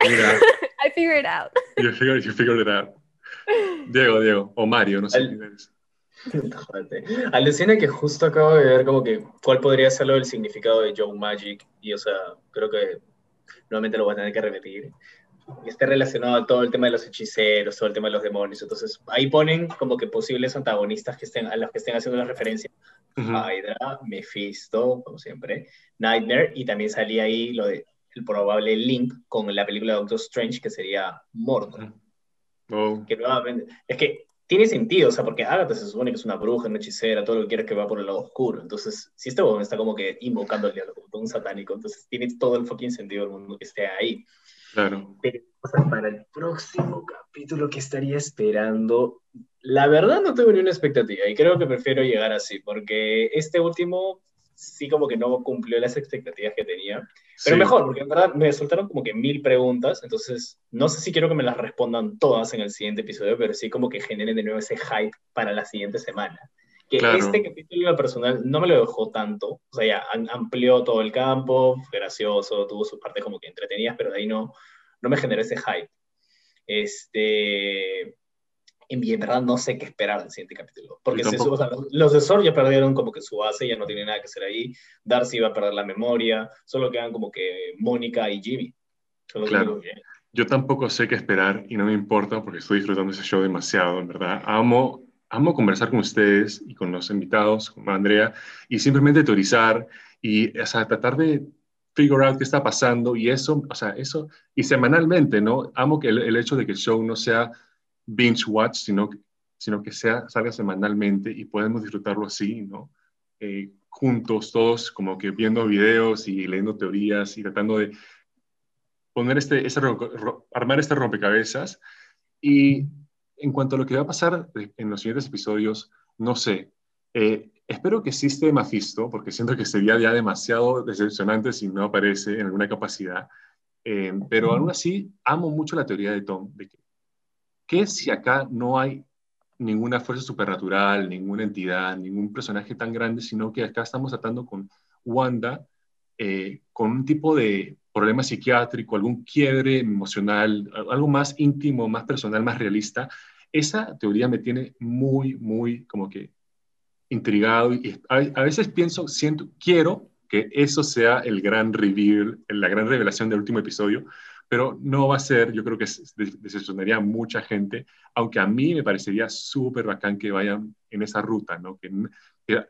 I figured it out. you figured, you figured it out. Diego, Diego, o Mario, no sé quién eres. Jódete. Alucina que justo acabo de ver como que cuál podría ser lo del significado de Joe Magic y o sea, creo que nuevamente lo voy a tener que repetir. Y Está relacionado a todo el tema de los hechiceros, todo el tema de los demonios. Entonces, ahí ponen como que posibles antagonistas que estén, a los que estén haciendo la referencia. Ujú. Hydra, Mephisto, como siempre, Nightmare, y también salía ahí lo de el probable link con la película de Doctor Strange, que sería Mordor. Oh, Que nuevamente, es que tiene sentido, o sea, porque Agatha se supone que es una bruja, una hechicera, todo lo que quiere es que va por el lado oscuro. Entonces, si este huevón está como que invocando al todo un satánico, entonces tiene todo el fucking sentido del mundo que esté ahí. claro. Pero o sea, para el próximo capítulo que estaría esperando, la verdad no tengo ni una expectativa y creo que prefiero llegar así, porque este último sí como que no cumplió las expectativas que tenía. Pero Sí. mejor, porque en verdad me resultaron como que mil preguntas, entonces no sé si quiero que me las respondan todas en el siguiente episodio, pero sí como que generen de nuevo ese hype para la siguiente semana. Que Claro. este capítulo personal no me lo dejó tanto, o sea, ya am- amplió todo el campo, fue gracioso, tuvo sus partes como que entretenidas, pero de ahí no, no me generó ese hype. Este, en en verdad no sé qué esperar del siguiente capítulo. Porque o sea, los, los de Sor ya perdieron como que su base, ya no tiene nada que hacer ahí. Darcy va a perder la memoria, solo quedan como que Mónica y Jimmy. Son los Claro. que- Yo tampoco sé qué esperar y no me importa porque estoy disfrutando ese show demasiado, en verdad. Amo, amo conversar con ustedes y con los invitados, con Andrea, y simplemente teorizar y o sea, tratar de figure out qué está pasando y eso, o sea, eso, y semanalmente, ¿no? Amo que el, hecho de que el show no sea binge watch, sino, sino que sea, salga semanalmente y podemos disfrutarlo así, ¿no? Eh, juntos, todos como que viendo videos y leyendo teorías y tratando de poner este, armar este rompecabezas. Y en cuanto a lo que va a pasar en los siguientes episodios, no sé. Eh, espero que sí esté Mephisto, porque siento que sería ya demasiado decepcionante si no aparece en alguna capacidad. Eh, pero aún así, amo mucho la teoría de Tom, de que, ¿qué si acá no hay ninguna fuerza supernatural, ninguna entidad, ningún personaje tan grande, sino que acá estamos tratando con Wanda, eh, con un tipo de problema psiquiátrico, algún quiebre emocional, algo más íntimo, más personal, más realista. Esa teoría me tiene muy, muy como que intrigado y a, veces pienso, siento, quiero que eso sea el gran reveal, la gran revelación del último episodio, pero no va a ser, yo creo que decepcionaría a mucha gente, aunque a mí me parecería súper bacán que vayan en esa ruta, ¿no? Que,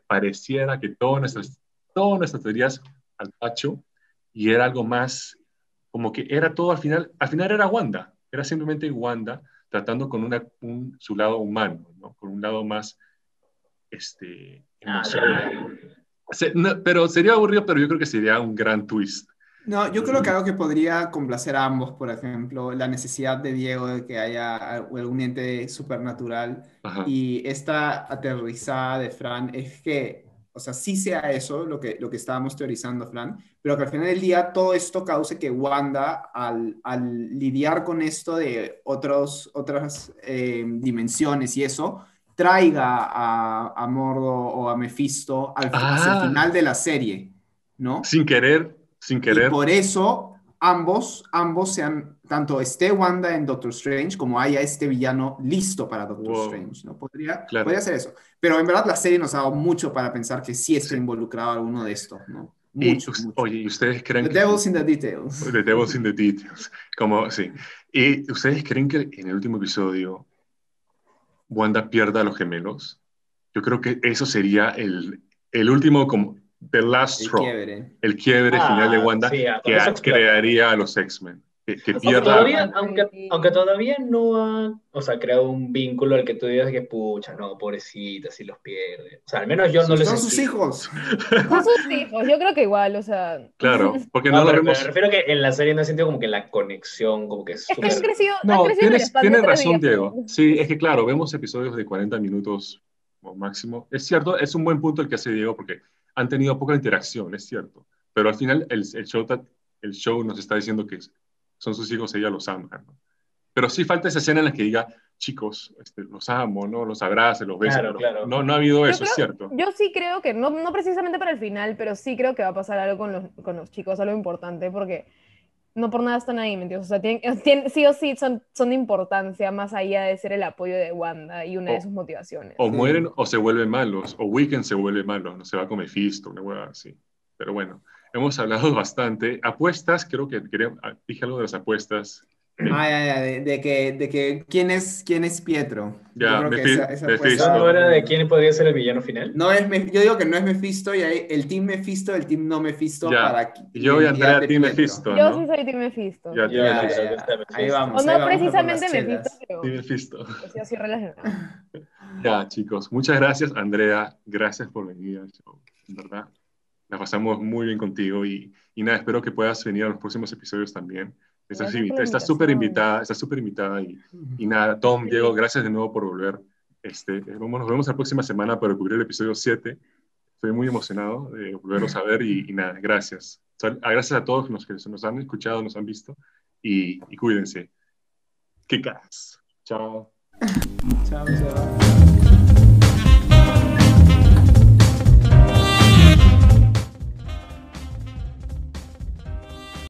pareciera que todas nuestras, todas nuestras teorías al tacho y era algo más, como que era todo al final, al final era Wanda, era simplemente Wanda tratando con una, un, su lado humano, ¿no? Con un lado más este, ah, pero sería aburrido, pero yo creo que sería un gran twist. No, yo creo que algo que podría complacer a ambos, por ejemplo, la necesidad de Diego de que haya algún ente supernatural y esta aterrizada de Fran es que, o sea, sí sea eso lo que, lo que estábamos teorizando, Fran, pero que al final del día todo esto cause que Wanda, al, al lidiar con esto de otros, otras eh, dimensiones y eso, traiga a, a Mordo o a Mephisto al, el ah. final de la serie, ¿no? Sin querer, sin querer. Y por eso ambos, ambos sean, tanto esté Wanda en Doctor Strange como haya este villano listo para Doctor Strange, ¿no? Podría, podría ser eso. Pero en verdad la serie nos ha dado mucho para pensar que sí está involucrado alguno de estos, ¿no? Mucho, mucho. Oye, ¿y ustedes creen the Devil's in the details. The devil's in the details. Como, sí. ¿Y ustedes creen que en el último episodio Wanda pierda a los gemelos, yo creo que eso sería el, el último, como, the last straw, el quiebre, final de ah, Wanda que crearía a los X-Men. Que, pierda... aunque, aunque, todavía no ha o sea, creado un vínculo al que tú digas que pucha, no, pobrecita, si los pierde. O sea, al menos yo no les. Son sus hijos. Son sus hijos, yo creo que igual, o sea. Claro, porque no, lo vemos. Me refiero que en la serie no he sentido como que la conexión, como que es. es que han crecido, no, tienes, tienes razón, Diego. Sí, es que claro, vemos episodios de 40 minutos o máximo. Es cierto, es un buen punto el que hace Diego porque han tenido poca interacción, es cierto. Pero al final el, el show, el show nos está diciendo que son sus hijos, ella los ama. Pero sí falta esa escena en la que diga, chicos, este, los amo, ¿no? Los abrace, los beso. No, no ha habido eso, es cierto. Yo sí creo que, no, no precisamente para el final, pero sí creo que va a pasar algo con los, con los chicos, algo importante, porque no por nada están ahí, ¿me entiendes? O sea, tienen, sí o sí son, son de importancia más allá de ser el apoyo de Wanda y una de sus motivaciones. O mueren o se vuelven malos, o Weekend se vuelve malo, no se va con Mephisto, una hueá así. Pero bueno hemos hablado bastante. Apuestas, creo que quería, ah, dije algo de las apuestas. Ah, ya, ya, de, que, de que ¿quién es, quién es Pietro. Ya, me esa, ¿No era de quién podría ser el villano final? No es, yo digo que no es Mephisto y hay el team Mephisto, el team no Mephisto ya. para Yo voy a entrar a team Mephisto, Yo sí soy team Mephisto. Ya, ya, Ahí vamos. O no precisamente Mephisto, pero... Team Mephisto. Sí, así relacionado. Ya, chicos. Muchas gracias, Andrea. Gracias por venir al show. En verdad la pasamos muy bien contigo y, y, nada, espero que puedas venir a los próximos episodios también. Estás súper invitada, estás súper invitada y, y, nada, Tom, Diego, gracias de nuevo por volver. Este, nos vemos la próxima semana para cubrir el episodio 7. Estoy muy emocionado de volverlos a ver y, nada, gracias. Gracias a todos los que nos han escuchado, nos han visto y, cuídense. Que Chao. Chao, chao.